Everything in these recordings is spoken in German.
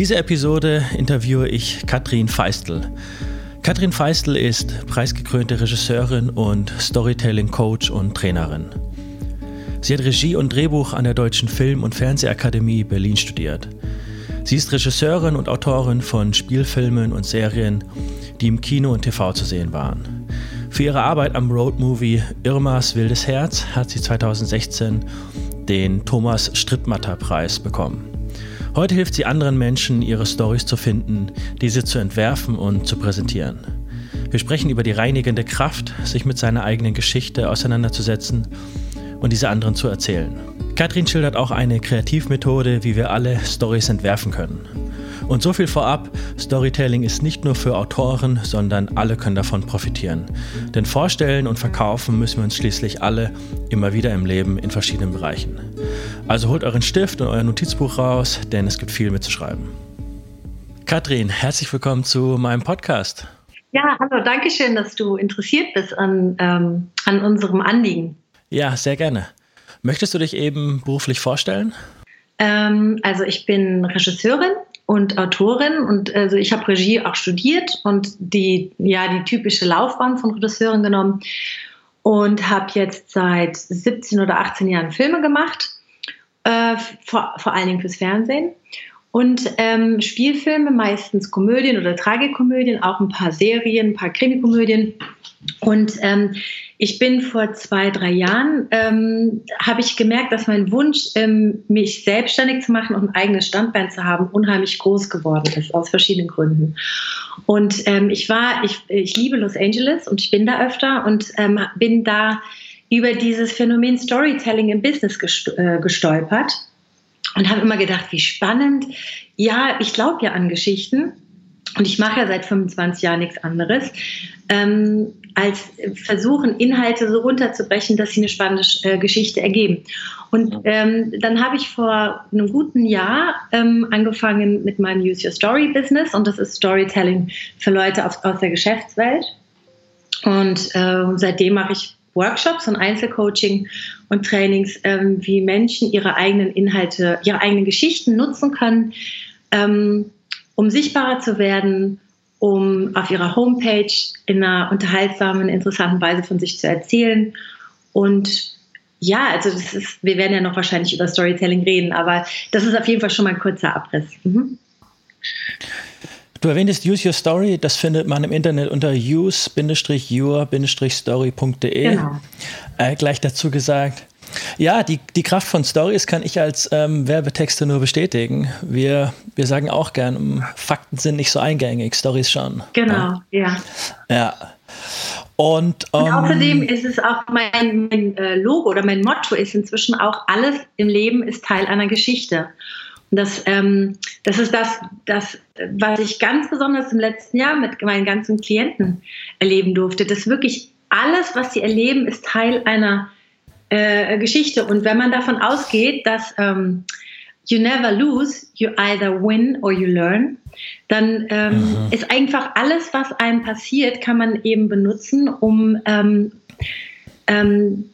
dieser Episode interviewe ich Katrin Feistel. Katrin Feistel ist preisgekrönte Regisseurin und Storytelling-Coach und Trainerin. Sie hat Regie und Drehbuch an der Deutschen Film- und Fernsehakademie Berlin studiert. Sie ist Regisseurin und Autorin von Spielfilmen und Serien, die im Kino und TV zu sehen waren. Für ihre Arbeit am Roadmovie Irmas wildes Herz hat sie 2016 den Thomas Strittmatter Preis bekommen. Heute hilft sie anderen Menschen, ihre Stories zu finden, diese zu entwerfen und zu präsentieren. Wir sprechen über die reinigende Kraft, sich mit seiner eigenen Geschichte auseinanderzusetzen und diese anderen zu erzählen. Katrin schildert auch eine Kreativmethode, wie wir alle Stories entwerfen können. Und so viel vorab, Storytelling ist nicht nur für Autoren, sondern alle können davon profitieren. Denn vorstellen und verkaufen müssen wir uns schließlich alle immer wieder im Leben in verschiedenen Bereichen. Also holt euren Stift und euer Notizbuch raus, denn es gibt viel mitzuschreiben. Katrin, herzlich willkommen zu meinem Podcast. Ja, hallo, danke schön, dass du interessiert bist an, ähm, an unserem Anliegen. Ja, sehr gerne. Möchtest du dich eben beruflich vorstellen? Ähm, also ich bin Regisseurin und Autorin und also ich habe Regie auch studiert und die ja die typische Laufbahn von Regisseurin genommen und habe jetzt seit 17 oder 18 Jahren Filme gemacht, äh, vor, vor allen Dingen fürs Fernsehen und ähm, Spielfilme, meistens Komödien oder Tragikomödien, auch ein paar Serien, ein paar Krimikomödien. Und ähm, ich bin vor zwei, drei Jahren, ähm, habe ich gemerkt, dass mein Wunsch, ähm, mich selbstständig zu machen und ein eigenes Standbein zu haben, unheimlich groß geworden ist, aus verschiedenen Gründen. Und ähm, ich war, ich, ich liebe Los Angeles und ich bin da öfter und ähm, bin da über dieses Phänomen Storytelling im Business äh, gestolpert und habe immer gedacht, wie spannend. Ja, ich glaube ja an Geschichten und ich mache ja seit 25 Jahren nichts anderes, ähm, als versuchen, Inhalte so runterzubrechen, dass sie eine spannende äh, Geschichte ergeben. Und ähm, dann habe ich vor einem guten Jahr ähm, angefangen mit meinem Use Your Story Business und das ist Storytelling für Leute aus, aus der Geschäftswelt. Und äh, seitdem mache ich Workshops und Einzelcoaching und Trainings, ähm, wie Menschen ihre eigenen Inhalte, ihre eigenen Geschichten nutzen können, ähm, um sichtbarer zu werden, um auf ihrer Homepage in einer unterhaltsamen, interessanten Weise von sich zu erzählen. Und ja, also das ist, wir werden ja noch wahrscheinlich über Storytelling reden, aber das ist auf jeden Fall schon mal ein kurzer Abriss. Mhm. Du erwähntest Use Your Story, das findet man im Internet unter use-your-story.de. Genau. Äh, gleich dazu gesagt, ja, die, die Kraft von Stories kann ich als ähm, Werbetexte nur bestätigen. Wir, wir sagen auch gern, Fakten sind nicht so eingängig, Stories schon. Genau, ja. Ja. Und, um, und, ähm, außerdem ist es auch mein, mein äh, Logo oder mein Motto ist inzwischen auch, alles im Leben ist Teil einer Geschichte. Das, ähm, das ist das, das, was ich ganz besonders im letzten Jahr mit meinen ganzen Klienten erleben durfte. Das wirklich alles, was sie erleben, ist Teil einer äh, Geschichte. Und wenn man davon ausgeht, dass ähm, you never lose, you either win or you learn, dann ähm, mhm. ist einfach alles, was einem passiert, kann man eben benutzen, um, ähm, ähm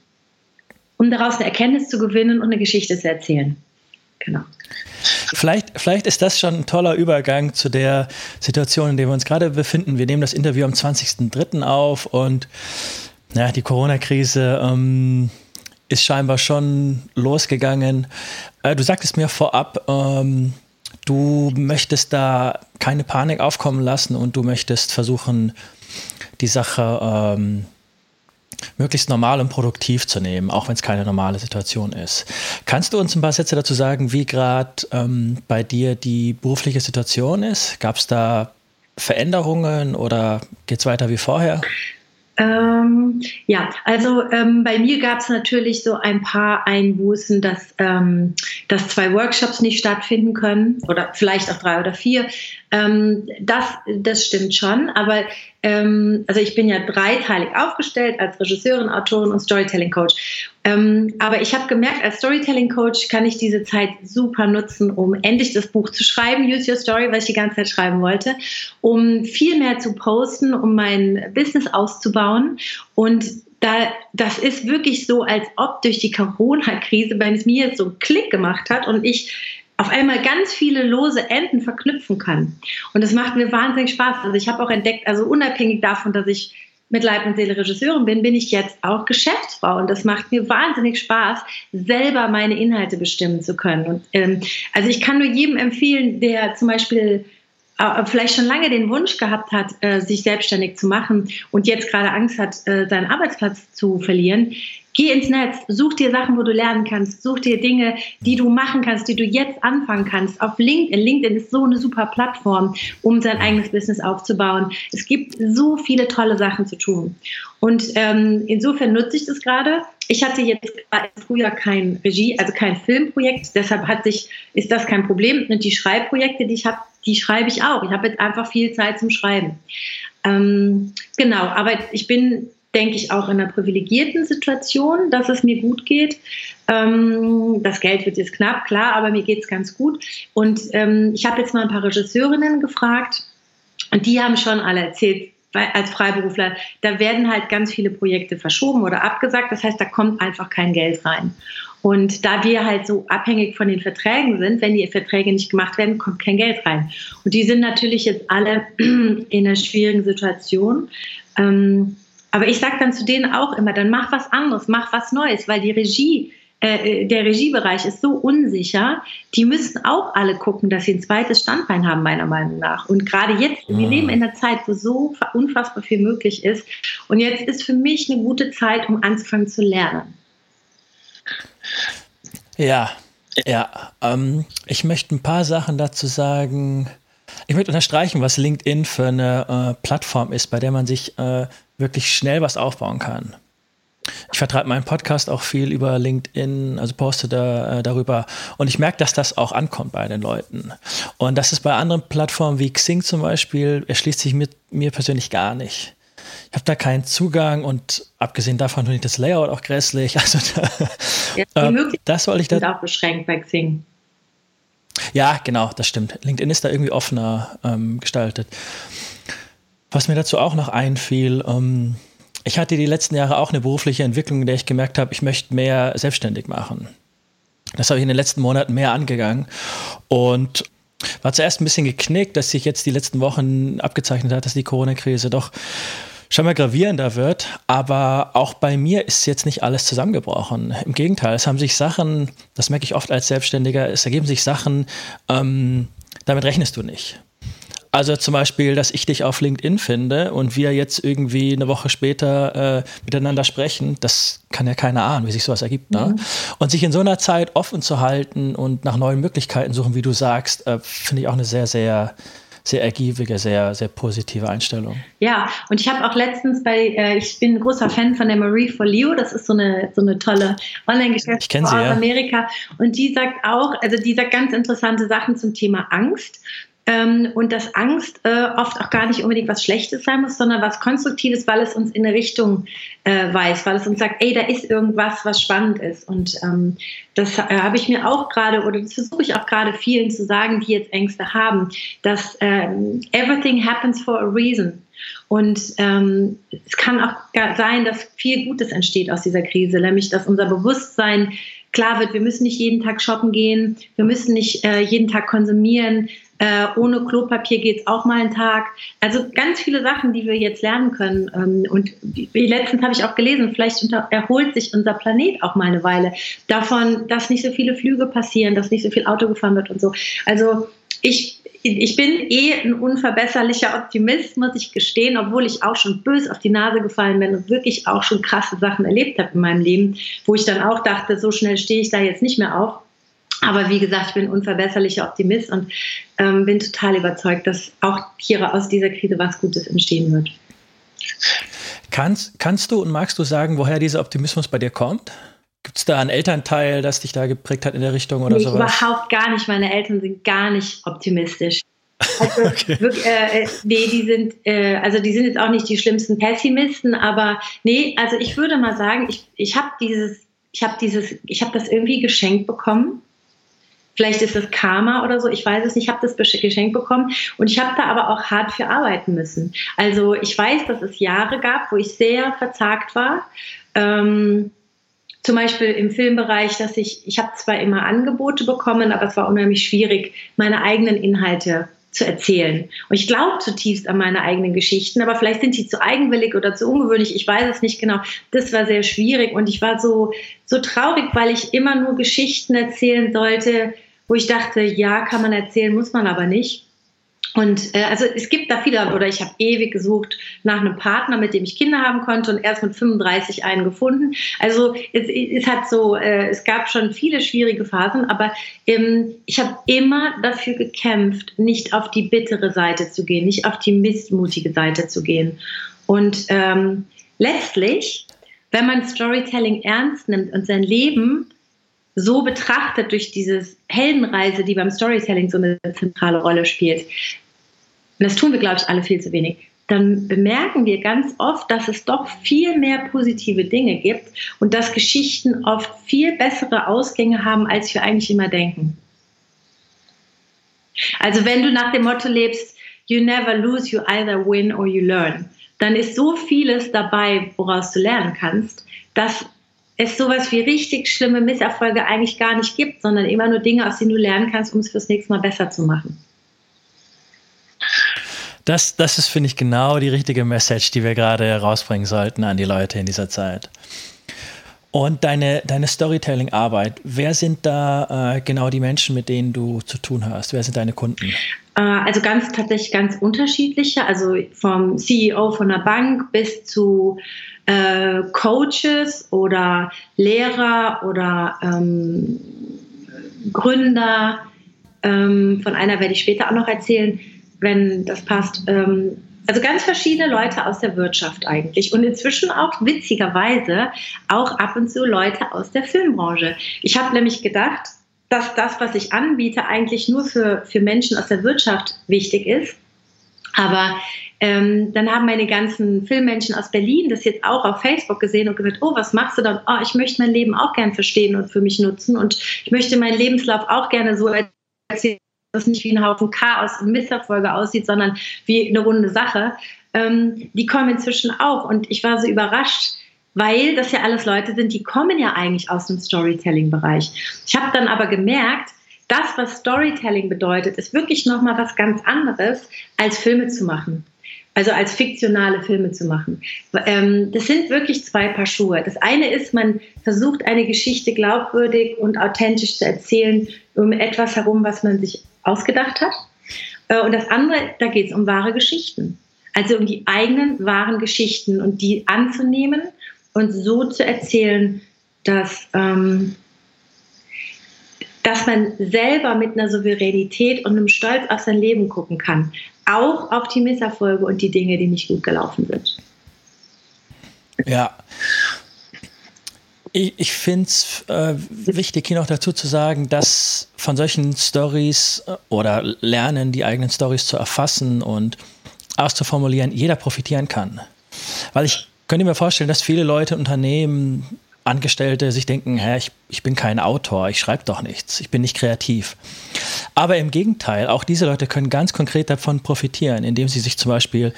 um daraus eine Erkenntnis zu gewinnen und eine Geschichte zu erzählen. Genau. Vielleicht, vielleicht ist das schon ein toller Übergang zu der Situation, in der wir uns gerade befinden. Wir nehmen das Interview am 20.03. auf und ja, die Corona-Krise ähm, ist scheinbar schon losgegangen. Äh, du sagtest mir vorab, ähm, du möchtest da keine Panik aufkommen lassen und du möchtest versuchen, die Sache ähm, möglichst normal und produktiv zu nehmen, auch wenn es keine normale Situation ist. Kannst du uns ein paar Sätze dazu sagen, wie gerade ähm, bei dir die berufliche Situation ist? Gab es da Veränderungen oder geht es weiter wie vorher? Ähm, ja, also ähm, bei mir gab es natürlich so ein paar Einbußen, dass, ähm, dass zwei Workshops nicht stattfinden können oder vielleicht auch drei oder vier. Ähm, das, das stimmt schon, aber ähm, also ich bin ja dreiteilig aufgestellt als Regisseurin, Autorin und Storytelling Coach. Ähm, aber ich habe gemerkt, als Storytelling Coach kann ich diese Zeit super nutzen, um endlich das Buch zu schreiben, Use Your Story, was ich die ganze Zeit schreiben wollte, um viel mehr zu posten, um mein Business auszubauen und da, das ist wirklich so, als ob durch die Corona-Krise bei mir jetzt so einen Klick gemacht hat und ich auf einmal ganz viele lose Enden verknüpfen kann. Und das macht mir wahnsinnig Spaß. Also ich habe auch entdeckt, also unabhängig davon, dass ich mit Leib und Seele Regisseurin bin, bin ich jetzt auch Geschäftsfrau und das macht mir wahnsinnig Spaß, selber meine Inhalte bestimmen zu können. Und ähm, also ich kann nur jedem empfehlen, der zum Beispiel äh, vielleicht schon lange den Wunsch gehabt hat, äh, sich selbstständig zu machen und jetzt gerade Angst hat, äh, seinen Arbeitsplatz zu verlieren, Geh ins Netz, such dir Sachen, wo du lernen kannst, such dir Dinge, die du machen kannst, die du jetzt anfangen kannst. Auf LinkedIn. LinkedIn ist so eine super Plattform, um sein eigenes Business aufzubauen. Es gibt so viele tolle Sachen zu tun. Und ähm, insofern nutze ich das gerade. Ich hatte jetzt früher kein Regie, also kein Filmprojekt, deshalb hat sich, ist das kein Problem. Und die Schreibprojekte, die ich habe, die schreibe ich auch. Ich habe jetzt einfach viel Zeit zum Schreiben. Ähm, genau, aber ich bin denke ich, auch in einer privilegierten Situation, dass es mir gut geht. Ähm, das Geld wird jetzt knapp, klar, aber mir geht es ganz gut. Und ähm, ich habe jetzt mal ein paar Regisseurinnen gefragt und die haben schon alle erzählt, als Freiberufler, da werden halt ganz viele Projekte verschoben oder abgesagt. Das heißt, da kommt einfach kein Geld rein. Und da wir halt so abhängig von den Verträgen sind, wenn die Verträge nicht gemacht werden, kommt kein Geld rein. Und die sind natürlich jetzt alle in einer schwierigen Situation. Ähm, aber ich sage dann zu denen auch immer, dann mach was anderes, mach was Neues, weil die Regie, äh, der Regiebereich ist so unsicher. Die müssen auch alle gucken, dass sie ein zweites Standbein haben, meiner Meinung nach. Und gerade jetzt, wir mhm. leben in einer Zeit, wo so unfassbar viel möglich ist. Und jetzt ist für mich eine gute Zeit, um anzufangen zu lernen. Ja, ja. Ähm, ich möchte ein paar Sachen dazu sagen. Ich möchte unterstreichen, was LinkedIn für eine äh, Plattform ist, bei der man sich äh, wirklich schnell was aufbauen kann. Ich vertreibe meinen Podcast auch viel über LinkedIn, also poste da, äh, darüber. Und ich merke, dass das auch ankommt bei den Leuten. Und das ist bei anderen Plattformen wie Xing zum Beispiel, erschließt sich mit mir persönlich gar nicht. Ich habe da keinen Zugang und abgesehen davon finde ich das Layout auch grässlich. Also da, ja, äh, das soll ich da. auch beschränkt bei Xing. Ja, genau, das stimmt. LinkedIn ist da irgendwie offener ähm, gestaltet. Was mir dazu auch noch einfiel, ähm, ich hatte die letzten Jahre auch eine berufliche Entwicklung, in der ich gemerkt habe, ich möchte mehr selbstständig machen. Das habe ich in den letzten Monaten mehr angegangen und war zuerst ein bisschen geknickt, dass sich jetzt die letzten Wochen abgezeichnet hat, dass die Corona-Krise doch scheinbar gravierender wird. Aber auch bei mir ist jetzt nicht alles zusammengebrochen. Im Gegenteil, es haben sich Sachen, das merke ich oft als Selbstständiger, es ergeben sich Sachen, ähm, damit rechnest du nicht. Also zum Beispiel, dass ich dich auf LinkedIn finde und wir jetzt irgendwie eine Woche später äh, miteinander sprechen, das kann ja keiner ahnen, wie sich sowas ergibt. Ne? Mhm. Und sich in so einer Zeit offen zu halten und nach neuen Möglichkeiten suchen, wie du sagst, äh, finde ich auch eine sehr, sehr sehr ergiebige, sehr, sehr positive Einstellung. Ja, und ich habe auch letztens bei, äh, ich bin ein großer Fan von der Marie for Leo, das ist so eine, so eine tolle Online-Geschäftsfrau aus ja. Amerika. Und die sagt auch, also die sagt ganz interessante Sachen zum Thema Angst. Ähm, und dass Angst äh, oft auch gar nicht unbedingt was Schlechtes sein muss, sondern was Konstruktives, weil es uns in eine Richtung äh, weist, weil es uns sagt, ey, da ist irgendwas, was spannend ist. Und ähm, das äh, habe ich mir auch gerade, oder das versuche ich auch gerade vielen zu sagen, die jetzt Ängste haben, dass ähm, everything happens for a reason. Und ähm, es kann auch sein, dass viel Gutes entsteht aus dieser Krise, nämlich dass unser Bewusstsein klar wird, wir müssen nicht jeden Tag shoppen gehen, wir müssen nicht äh, jeden Tag konsumieren, äh, ohne Klopapier geht es auch mal einen Tag. Also ganz viele Sachen, die wir jetzt lernen können. Ähm, und letztens habe ich auch gelesen, vielleicht unter, erholt sich unser Planet auch mal eine Weile davon, dass nicht so viele Flüge passieren, dass nicht so viel Auto gefahren wird und so. Also ich, ich bin eh ein unverbesserlicher Optimist, muss ich gestehen, obwohl ich auch schon bös auf die Nase gefallen bin und wirklich auch schon krasse Sachen erlebt habe in meinem Leben, wo ich dann auch dachte, so schnell stehe ich da jetzt nicht mehr auf. Aber wie gesagt, ich bin unverbesserlicher Optimist und ähm, bin total überzeugt, dass auch hier aus dieser Krise was Gutes entstehen wird. Kannst, kannst du und magst du sagen, woher dieser Optimismus bei dir kommt? Gibt es da einen Elternteil, das dich da geprägt hat in der Richtung oder nee, sowas? Überhaupt gar nicht. Meine Eltern sind gar nicht optimistisch. Also, okay. wirklich, äh, äh, nee, die sind, äh, also die sind jetzt auch nicht die schlimmsten Pessimisten, aber nee, also ich würde mal sagen, ich, ich habe dieses, ich habe dieses, ich habe das irgendwie geschenkt bekommen Vielleicht ist es Karma oder so, ich weiß es nicht, ich habe das Geschenk bekommen und ich habe da aber auch hart für arbeiten müssen. Also ich weiß, dass es Jahre gab, wo ich sehr verzagt war. Ähm, zum Beispiel im Filmbereich, dass ich, ich habe zwar immer Angebote bekommen, aber es war unheimlich schwierig, meine eigenen Inhalte zu erzählen. Und ich glaube zutiefst an meine eigenen Geschichten, aber vielleicht sind sie zu eigenwillig oder zu ungewöhnlich. Ich weiß es nicht genau. Das war sehr schwierig und ich war so, so traurig, weil ich immer nur Geschichten erzählen sollte, wo ich dachte, ja, kann man erzählen, muss man aber nicht. Und äh, also es gibt da viele, oder ich habe ewig gesucht nach einem Partner, mit dem ich Kinder haben konnte und erst mit 35 einen gefunden. Also es, es hat so, äh, es gab schon viele schwierige Phasen, aber ähm, ich habe immer dafür gekämpft, nicht auf die bittere Seite zu gehen, nicht auf die missmutige Seite zu gehen. Und ähm, letztlich, wenn man Storytelling ernst nimmt und sein Leben so betrachtet durch diese Heldenreise, die beim Storytelling so eine zentrale Rolle spielt, und das tun wir, glaube ich, alle viel zu wenig, dann bemerken wir ganz oft, dass es doch viel mehr positive Dinge gibt und dass Geschichten oft viel bessere Ausgänge haben, als wir eigentlich immer denken. Also wenn du nach dem Motto lebst, you never lose, you either win or you learn, dann ist so vieles dabei, woraus du lernen kannst, dass es sowas wie richtig schlimme Misserfolge eigentlich gar nicht gibt, sondern immer nur Dinge, aus denen du lernen kannst, um es fürs nächste Mal besser zu machen. Das, das ist, finde ich, genau die richtige Message, die wir gerade rausbringen sollten an die Leute in dieser Zeit. Und deine, deine Storytelling-Arbeit, wer sind da äh, genau die Menschen, mit denen du zu tun hast? Wer sind deine Kunden? Äh, also ganz tatsächlich ganz unterschiedliche, also vom CEO von einer Bank bis zu äh, Coaches oder Lehrer oder ähm, Gründer. Ähm, von einer werde ich später auch noch erzählen wenn das passt. Ähm, also ganz verschiedene Leute aus der Wirtschaft eigentlich und inzwischen auch witzigerweise auch ab und zu Leute aus der Filmbranche. Ich habe nämlich gedacht, dass das, was ich anbiete, eigentlich nur für, für Menschen aus der Wirtschaft wichtig ist. Aber ähm, dann haben meine ganzen Filmmenschen aus Berlin das jetzt auch auf Facebook gesehen und gesagt, oh, was machst du dann? Oh, ich möchte mein Leben auch gern verstehen und für mich nutzen und ich möchte meinen Lebenslauf auch gerne so erzählen, das nicht wie ein Haufen Chaos und Misserfolge aussieht, sondern wie eine runde Sache, ähm, die kommen inzwischen auch. Und ich war so überrascht, weil das ja alles Leute sind, die kommen ja eigentlich aus dem Storytelling-Bereich. Ich habe dann aber gemerkt, das, was Storytelling bedeutet, ist wirklich nochmal was ganz anderes, als Filme zu machen. Also als fiktionale Filme zu machen. Ähm, das sind wirklich zwei Paar Schuhe. Das eine ist, man versucht eine Geschichte glaubwürdig und authentisch zu erzählen um etwas herum, was man sich ausgedacht hat. Äh, und das andere, da geht es um wahre Geschichten. Also um die eigenen wahren Geschichten und die anzunehmen und so zu erzählen, dass, ähm, dass man selber mit einer Souveränität und einem Stolz auf sein Leben gucken kann. Auch auf die Misserfolge und die Dinge, die nicht gut gelaufen sind. Ja, ich, ich finde es äh, wichtig, hier noch dazu zu sagen, dass von solchen Stories äh, oder Lernen, die eigenen Stories zu erfassen und auszuformulieren, jeder profitieren kann. Weil ich könnte mir vorstellen, dass viele Leute, Unternehmen, Angestellte sich denken, hä, ich, ich bin kein Autor, ich schreibe doch nichts, ich bin nicht kreativ. Aber im Gegenteil, auch diese Leute können ganz konkret davon profitieren, indem sie sich zum Beispiel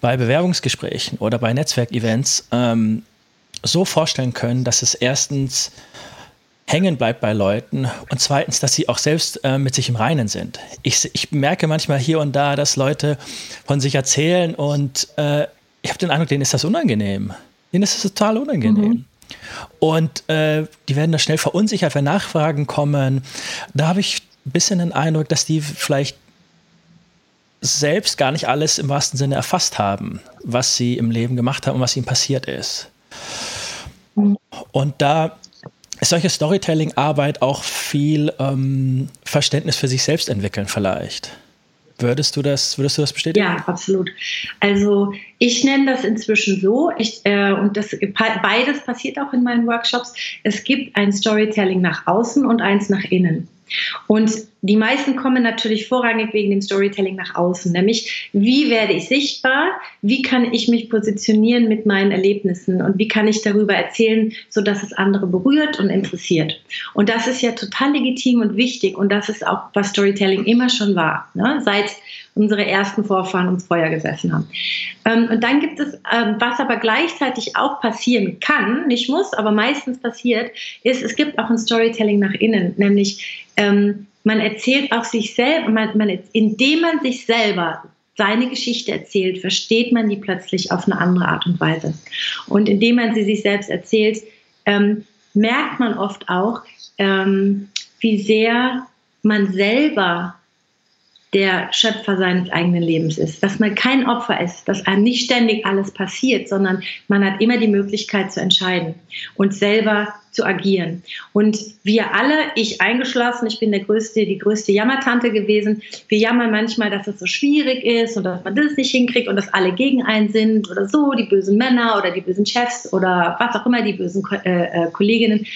bei Bewerbungsgesprächen oder bei Netzwerkevents ähm, so vorstellen können, dass es erstens hängen bleibt bei Leuten und zweitens, dass sie auch selbst äh, mit sich im Reinen sind. Ich, ich, merke manchmal hier und da, dass Leute von sich erzählen und äh, ich habe den Eindruck, denen ist das unangenehm. Denen ist das total unangenehm. Mhm. Und äh, die werden da schnell verunsichert, wenn Nachfragen kommen. Da habe ich ein bisschen den Eindruck, dass die vielleicht selbst gar nicht alles im wahrsten Sinne erfasst haben, was sie im Leben gemacht haben und was ihnen passiert ist. Und da ist solche Storytelling-Arbeit auch viel ähm, Verständnis für sich selbst entwickeln vielleicht. Würdest du das, würdest du das bestätigen? Ja, absolut. Also ich nenne das inzwischen so, ich, äh, und das, beides passiert auch in meinen Workshops. Es gibt ein Storytelling nach außen und eins nach innen. Und die meisten kommen natürlich vorrangig wegen dem Storytelling nach außen, nämlich wie werde ich sichtbar, wie kann ich mich positionieren mit meinen Erlebnissen und wie kann ich darüber erzählen, sodass es andere berührt und interessiert. Und das ist ja total legitim und wichtig und das ist auch, was Storytelling immer schon war. Ne? Seit unsere ersten Vorfahren ums Feuer gesessen haben. Ähm, und dann gibt es, ähm, was aber gleichzeitig auch passieren kann, nicht muss, aber meistens passiert, ist, es gibt auch ein Storytelling nach innen, nämlich ähm, man erzählt auch sich selbst, man, man, indem man sich selber seine Geschichte erzählt, versteht man die plötzlich auf eine andere Art und Weise. Und indem man sie sich selbst erzählt, ähm, merkt man oft auch, ähm, wie sehr man selber der Schöpfer seines eigenen Lebens ist, dass man kein Opfer ist, dass einem nicht ständig alles passiert, sondern man hat immer die Möglichkeit zu entscheiden und selber zu agieren. Und wir alle, ich eingeschlossen, ich bin der größte, die größte Jammertante gewesen. Wir jammern manchmal, dass es so schwierig ist und dass man das nicht hinkriegt und dass alle gegen einen sind oder so, die bösen Männer oder die bösen Chefs oder was auch immer, die bösen äh, äh, Kolleginnen.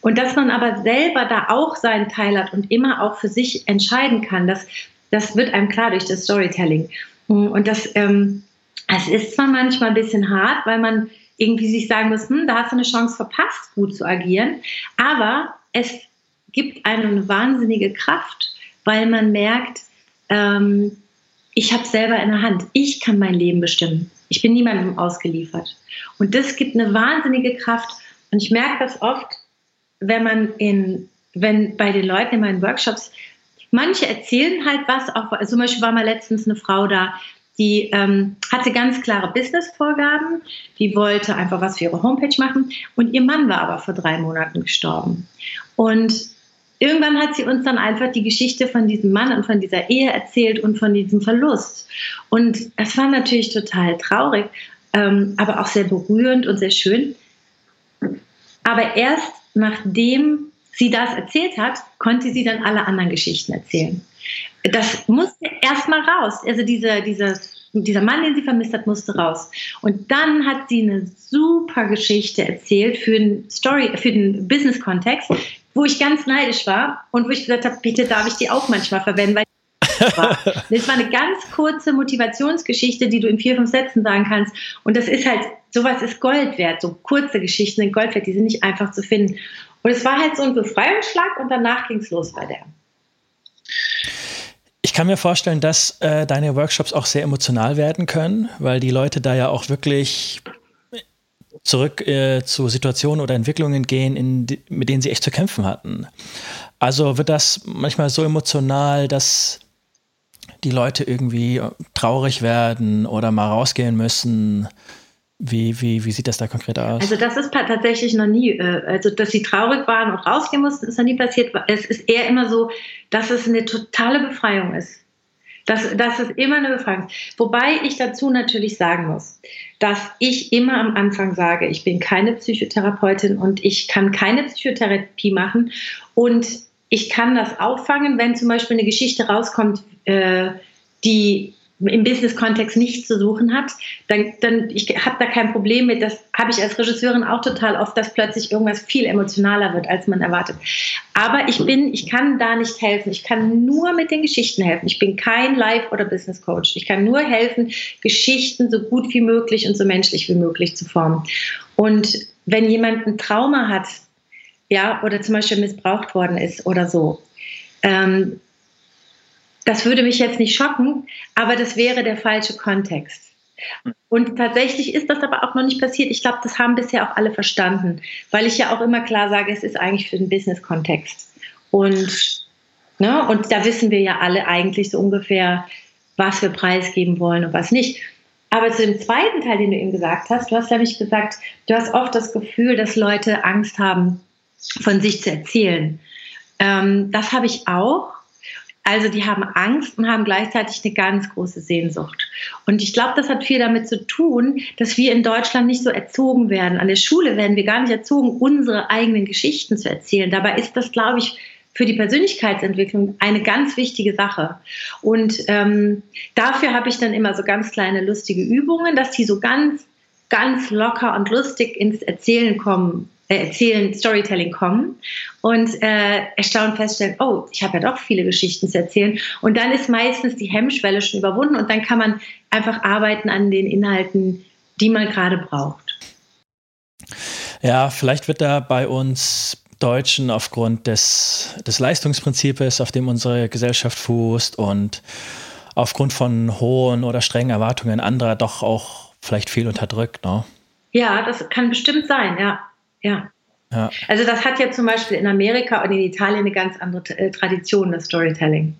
Und dass man aber selber da auch seinen Teil hat und immer auch für sich entscheiden kann, dass das wird einem klar durch das Storytelling. Und das, ähm, es ist zwar manchmal ein bisschen hart, weil man irgendwie sich sagen muss, hm, da hast du eine Chance verpasst, gut zu agieren, aber es gibt einem eine wahnsinnige Kraft, weil man merkt, ähm, ich habe selber in der Hand, ich kann mein Leben bestimmen. Ich bin niemandem ausgeliefert. Und das gibt eine wahnsinnige Kraft. Und ich merke das oft, wenn man in, wenn bei den Leuten in meinen Workshops Manche erzählen halt was, auch also zum Beispiel war mal letztens eine Frau da, die ähm, hatte ganz klare Business-Vorgaben, die wollte einfach was für ihre Homepage machen und ihr Mann war aber vor drei Monaten gestorben. Und irgendwann hat sie uns dann einfach die Geschichte von diesem Mann und von dieser Ehe erzählt und von diesem Verlust. Und es war natürlich total traurig, ähm, aber auch sehr berührend und sehr schön. Aber erst nachdem sie das erzählt hat, konnte sie dann alle anderen Geschichten erzählen. Das musste erstmal raus. Also diese, dieses, dieser Mann, den sie vermisst hat, musste raus. Und dann hat sie eine super Geschichte erzählt für den Story, für den Business-Kontext, wo ich ganz neidisch war und wo ich gesagt habe, bitte darf ich die auch manchmal verwenden, weil war. Das war eine ganz kurze Motivationsgeschichte, die du in vier, fünf Sätzen sagen kannst. Und das ist halt, sowas ist Gold wert. So kurze Geschichten sind Gold wert, die sind nicht einfach zu finden. Und es war halt so ein Befreiungsschlag und danach ging es los bei der. Ich kann mir vorstellen, dass äh, deine Workshops auch sehr emotional werden können, weil die Leute da ja auch wirklich zurück äh, zu Situationen oder Entwicklungen gehen, die, mit denen sie echt zu kämpfen hatten. Also wird das manchmal so emotional, dass die Leute irgendwie traurig werden oder mal rausgehen müssen. Wie, wie, wie sieht das da konkret aus? Also das ist tatsächlich noch nie, äh, also dass sie traurig waren und rausgehen mussten, ist noch nie passiert. Es ist eher immer so, dass es eine totale Befreiung ist. Das, das ist immer eine Befreiung. Wobei ich dazu natürlich sagen muss, dass ich immer am Anfang sage, ich bin keine Psychotherapeutin und ich kann keine Psychotherapie machen und ich kann das auffangen, wenn zum Beispiel eine Geschichte rauskommt, äh, die im Business-Kontext nichts zu suchen hat, dann, dann ich habe da kein Problem mit. Das habe ich als Regisseurin auch total oft, dass plötzlich irgendwas viel emotionaler wird, als man erwartet. Aber ich bin, ich kann da nicht helfen. Ich kann nur mit den Geschichten helfen. Ich bin kein Life- oder Business-Coach. Ich kann nur helfen, Geschichten so gut wie möglich und so menschlich wie möglich zu formen. Und wenn jemand ein Trauma hat, ja, oder zum Beispiel missbraucht worden ist oder so, ähm, das würde mich jetzt nicht schocken, aber das wäre der falsche Kontext. Und tatsächlich ist das aber auch noch nicht passiert. Ich glaube, das haben bisher auch alle verstanden, weil ich ja auch immer klar sage, es ist eigentlich für den Business-Kontext. Und, ne, und da wissen wir ja alle eigentlich so ungefähr, was wir preisgeben wollen und was nicht. Aber zu dem zweiten Teil, den du eben gesagt hast, du hast nämlich gesagt, du hast oft das Gefühl, dass Leute Angst haben, von sich zu erzählen. Ähm, das habe ich auch. Also die haben Angst und haben gleichzeitig eine ganz große Sehnsucht. Und ich glaube, das hat viel damit zu tun, dass wir in Deutschland nicht so erzogen werden. An der Schule werden wir gar nicht erzogen, unsere eigenen Geschichten zu erzählen. Dabei ist das, glaube ich, für die Persönlichkeitsentwicklung eine ganz wichtige Sache. Und ähm, dafür habe ich dann immer so ganz kleine lustige Übungen, dass die so ganz, ganz locker und lustig ins Erzählen kommen Erzählen, Storytelling kommen und äh, erstaunt feststellen, oh, ich habe ja doch viele Geschichten zu erzählen. Und dann ist meistens die Hemmschwelle schon überwunden und dann kann man einfach arbeiten an den Inhalten, die man gerade braucht. Ja, vielleicht wird da bei uns Deutschen aufgrund des, des Leistungsprinzips, auf dem unsere Gesellschaft fußt und aufgrund von hohen oder strengen Erwartungen anderer doch auch vielleicht viel unterdrückt. Ne? Ja, das kann bestimmt sein, ja. Ja. Ja. Also das hat ja zum Beispiel in Amerika und in Italien eine ganz andere äh, Tradition, das Storytelling.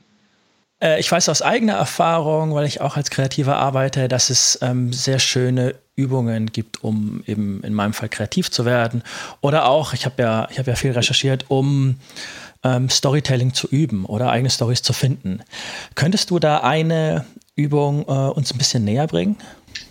Äh, ich weiß aus eigener Erfahrung, weil ich auch als Kreativer arbeite, dass es ähm, sehr schöne Übungen gibt, um eben in meinem Fall kreativ zu werden. Oder auch, ich habe ja, hab ja viel recherchiert, um ähm, Storytelling zu üben oder eigene Stories zu finden. Könntest du da eine Übung äh, uns ein bisschen näher bringen?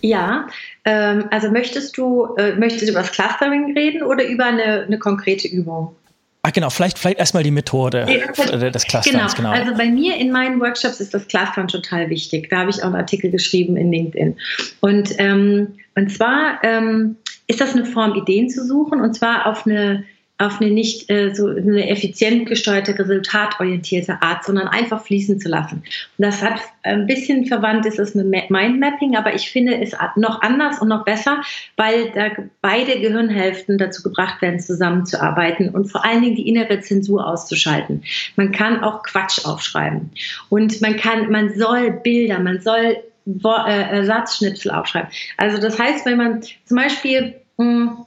Ja, ähm, also möchtest du, äh, möchtest du über das Clustering reden oder über eine, eine konkrete Übung? Ach genau, vielleicht, vielleicht erstmal die Methode ja, des Clusterns. Genau. genau. also bei mir in meinen Workshops ist das Clustern total wichtig. Da habe ich auch einen Artikel geschrieben in LinkedIn. Und, ähm, und zwar ähm, ist das eine Form, Ideen zu suchen und zwar auf eine auf eine nicht äh, so eine effizient gesteuerte, resultatorientierte Art, sondern einfach fließen zu lassen. Und das hat ein bisschen verwandt ist es mit Mindmapping, aber ich finde es noch anders und noch besser, weil da beide Gehirnhälften dazu gebracht werden, zusammenzuarbeiten und vor allen Dingen die innere Zensur auszuschalten. Man kann auch Quatsch aufschreiben und man kann, man soll Bilder, man soll äh, Ersatzschnipsel aufschreiben. Also das heißt, wenn man zum Beispiel mh, hm,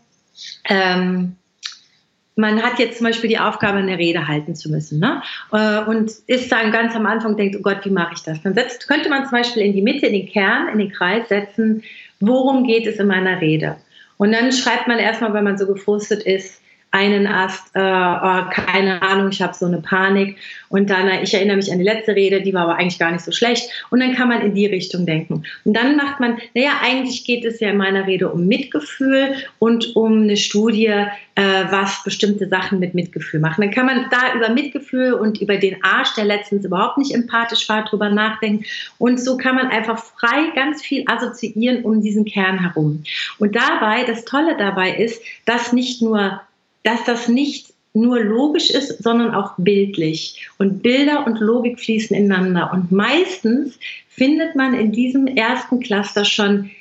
ähm, man hat jetzt zum Beispiel die Aufgabe, eine Rede halten zu müssen. Ne? Äh, und ist dann ganz am Anfang, denkt, oh Gott, wie mache ich das? Dann setzt, könnte man zum Beispiel in die Mitte, in den Kern, in den Kreis setzen, worum geht es in meiner Rede? Und dann schreibt man erstmal, wenn man so gefrustet ist, einen Ast, äh, oh, keine Ahnung, ich habe so eine Panik. Und dann, äh, ich erinnere mich an die letzte Rede, die war aber eigentlich gar nicht so schlecht. Und dann kann man in die Richtung denken. Und dann macht man, naja, eigentlich geht es ja in meiner Rede um Mitgefühl und um eine Studie, äh, was bestimmte Sachen mit Mitgefühl machen. Dann kann man da über Mitgefühl und über den Arsch, der letztens überhaupt nicht empathisch war, drüber nachdenken. Und so kann man einfach frei ganz viel assoziieren um diesen Kern herum. Und dabei, das Tolle dabei ist, dass nicht nur dass das nicht nur logisch ist, sondern auch bildlich. Und Bilder und Logik fließen ineinander. Und meistens findet man in diesem ersten Cluster schon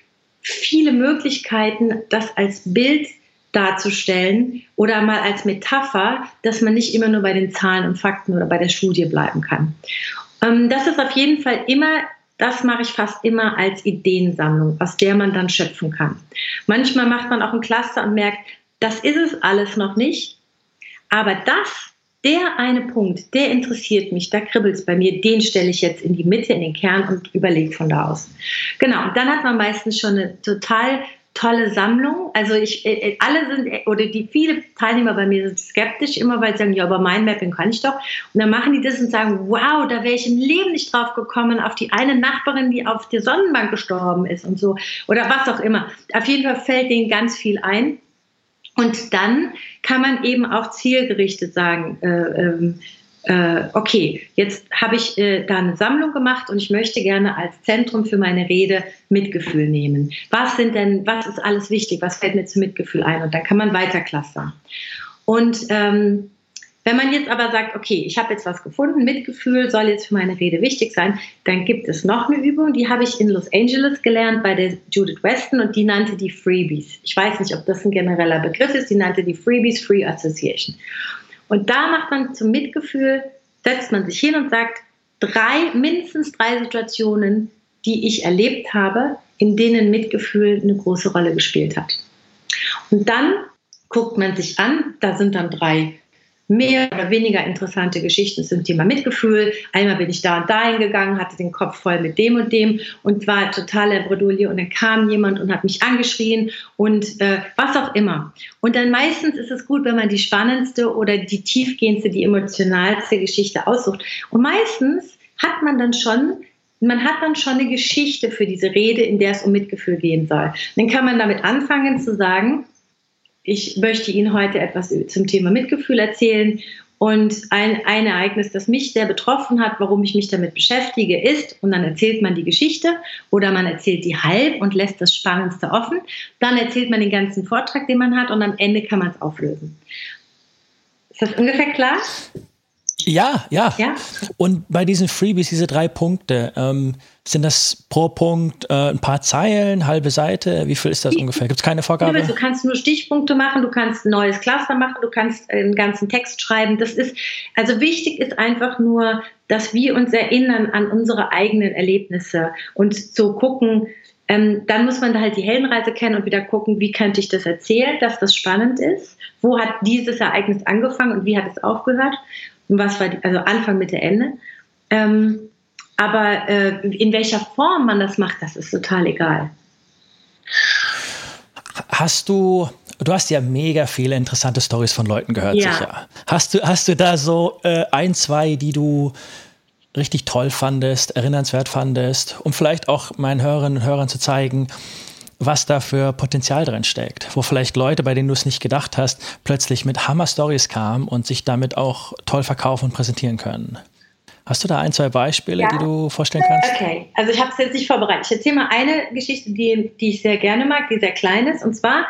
viele Möglichkeiten, das als Bild darzustellen oder mal als Metapher, dass man nicht immer nur bei den Zahlen und Fakten oder bei der Studie bleiben kann. Ähm, das ist auf jeden Fall immer das mache ich fast immer als Ideensammlung, aus der man dann schöpfen kann. Manchmal macht man auch ein Cluster und merkt, das ist es alles noch nicht. Aber das, der eine Punkt, der interessiert mich, da kribbelt es bei mir, den stelle ich jetzt in die Mitte, in den Kern und überlege von da aus. Genau, und dann hat man meistens schon eine total tolle Sammlung. Also ich, äh, äh, alle sind, äh, oder die viele Teilnehmer bei mir sind skeptisch immer, weil sie sagen, ja, aber mein Mapping kann ich doch. Und dann machen die das und sagen, wow, da wäre ich im Leben nicht drauf gekommen, auf die eine Nachbarin, die auf der Sonnenbank gestorben ist und so. Oder was auch immer. Auf jeden Fall fällt denen ganz viel ein. Und dann kann man eben auch zielgerichtet sagen, äh, ähm, äh, okay, jetzt habe ich äh, da eine Sammlung gemacht und ich möchte gerne als Zentrum für meine Rede Mitgefühl nehmen. Was sind denn, was ist alles wichtig? Was fällt mir zu Mitgefühl ein? Und dann kann man weiter clustern. Und ähm, wenn man jetzt aber sagt, okay, ich habe jetzt was gefunden, Mitgefühl soll jetzt für meine Rede wichtig sein, dann gibt es noch eine Übung, die habe ich in Los Angeles gelernt bei der Judith Weston und die nannte die Freebies. Ich weiß nicht, ob das ein genereller Begriff ist, die nannte die Freebies, Free Association. Und da macht man zum Mitgefühl, setzt man sich hin und sagt, drei, mindestens drei Situationen, die ich erlebt habe, in denen Mitgefühl eine große Rolle gespielt hat. Und dann guckt man sich an, da sind dann drei mehr oder weniger interessante Geschichten zum Thema Mitgefühl. Einmal bin ich da und da hingegangen, hatte den Kopf voll mit dem und dem und war total in Bredouille und dann kam jemand und hat mich angeschrien und äh, was auch immer. Und dann meistens ist es gut, wenn man die spannendste oder die tiefgehendste, die emotionalste Geschichte aussucht. Und meistens hat man dann schon man hat dann schon eine Geschichte für diese Rede, in der es um Mitgefühl gehen soll. Dann kann man damit anfangen zu sagen, ich möchte Ihnen heute etwas zum Thema Mitgefühl erzählen. Und ein, ein Ereignis, das mich sehr betroffen hat, warum ich mich damit beschäftige, ist, und dann erzählt man die Geschichte oder man erzählt die halb und lässt das Spannendste offen. Dann erzählt man den ganzen Vortrag, den man hat, und am Ende kann man es auflösen. Ist das ungefähr klar? Ja, ja, ja. Und bei diesen Freebies, diese drei Punkte, ähm, sind das pro Punkt äh, ein paar Zeilen, halbe Seite? Wie viel ist das ungefähr? Gibt es keine Vorgabe? Du kannst nur Stichpunkte machen, du kannst ein neues Cluster machen, du kannst einen ganzen Text schreiben. Das ist, also wichtig ist einfach nur, dass wir uns erinnern an unsere eigenen Erlebnisse und so gucken, ähm, dann muss man halt die Heldenreise kennen und wieder gucken, wie könnte ich das erzählen, dass das spannend ist. Wo hat dieses Ereignis angefangen und wie hat es aufgehört? Was war die, also Anfang, Mitte, Ende. Ähm, aber äh, in welcher Form man das macht, das ist total egal. Hast du, du hast ja mega viele interessante Stories von Leuten gehört, ja. sicher. Hast du, hast du da so äh, ein, zwei, die du richtig toll fandest, erinnernswert fandest, um vielleicht auch meinen Hörerinnen und Hörern zu zeigen, was da für Potenzial drin steckt, wo vielleicht Leute, bei denen du es nicht gedacht hast, plötzlich mit Hammer-Stories kamen und sich damit auch toll verkaufen und präsentieren können. Hast du da ein, zwei Beispiele, ja. die du vorstellen kannst? Okay, also ich habe es jetzt nicht vorbereitet. Ich erzähle mal eine Geschichte, die, die ich sehr gerne mag, die sehr klein ist. Und zwar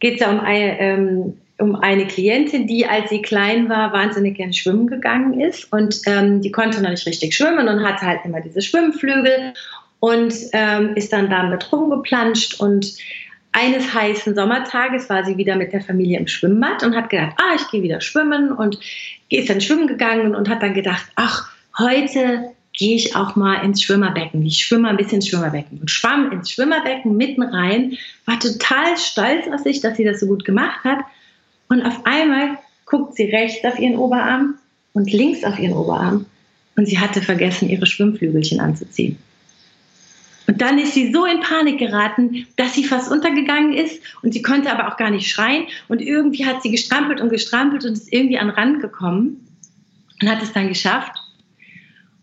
geht es ja um eine, ähm, um eine Klientin, die, als sie klein war, wahnsinnig gern schwimmen gegangen ist. Und ähm, die konnte noch nicht richtig schwimmen und hatte halt immer diese Schwimmflügel und ähm, ist dann damit rumgeplanscht und eines heißen Sommertages war sie wieder mit der Familie im Schwimmbad und hat gedacht, ah, ich gehe wieder schwimmen und ist dann schwimmen gegangen und hat dann gedacht, ach, heute gehe ich auch mal ins Schwimmerbecken. Ich schwimme ein bisschen ins Schwimmerbecken und schwamm ins Schwimmerbecken mitten rein, war total stolz auf sich, dass sie das so gut gemacht hat. Und auf einmal guckt sie rechts auf ihren Oberarm und links auf ihren Oberarm und sie hatte vergessen, ihre Schwimmflügelchen anzuziehen. Und dann ist sie so in Panik geraten, dass sie fast untergegangen ist und sie konnte aber auch gar nicht schreien. Und irgendwie hat sie gestrampelt und gestrampelt und ist irgendwie an den Rand gekommen und hat es dann geschafft.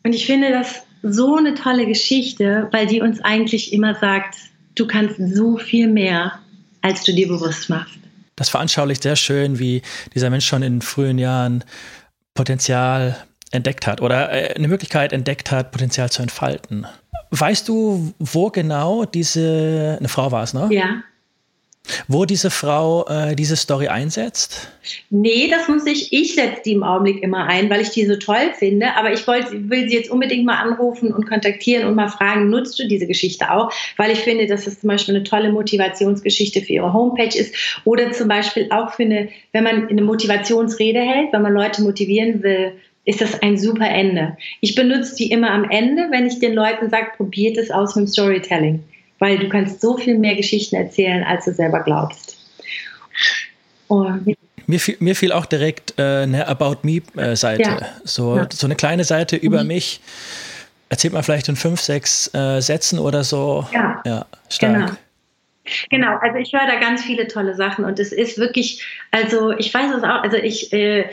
Und ich finde das so eine tolle Geschichte, weil die uns eigentlich immer sagt, du kannst so viel mehr, als du dir bewusst machst. Das veranschaulicht sehr schön, wie dieser Mensch schon in frühen Jahren Potenzial entdeckt hat oder äh, eine Möglichkeit entdeckt hat, Potenzial zu entfalten. Weißt du, wo genau diese, eine Frau war es, ne? Ja. Wo diese Frau äh, diese Story einsetzt? Nee, das muss ich, ich setze die im Augenblick immer ein, weil ich die so toll finde. Aber ich wollt, will sie jetzt unbedingt mal anrufen und kontaktieren und mal fragen, nutzt du diese Geschichte auch? Weil ich finde, dass es zum Beispiel eine tolle Motivationsgeschichte für ihre Homepage ist. Oder zum Beispiel auch für eine, wenn man eine Motivationsrede hält, wenn man Leute motivieren will, ist das ein super Ende. Ich benutze die immer am Ende, wenn ich den Leuten sage, probiert es aus mit dem Storytelling, weil du kannst so viel mehr Geschichten erzählen, als du selber glaubst. Und mir fiel, mir fiel auch direkt äh, eine About Me-Seite, äh, ja. So, ja. so eine kleine Seite über mhm. mich. Erzählt man vielleicht in fünf, sechs äh, Sätzen oder so. Ja, ja stark. Genau. Genau, also ich höre da ganz viele tolle Sachen und es ist wirklich, also ich weiß es auch, also ich, äh,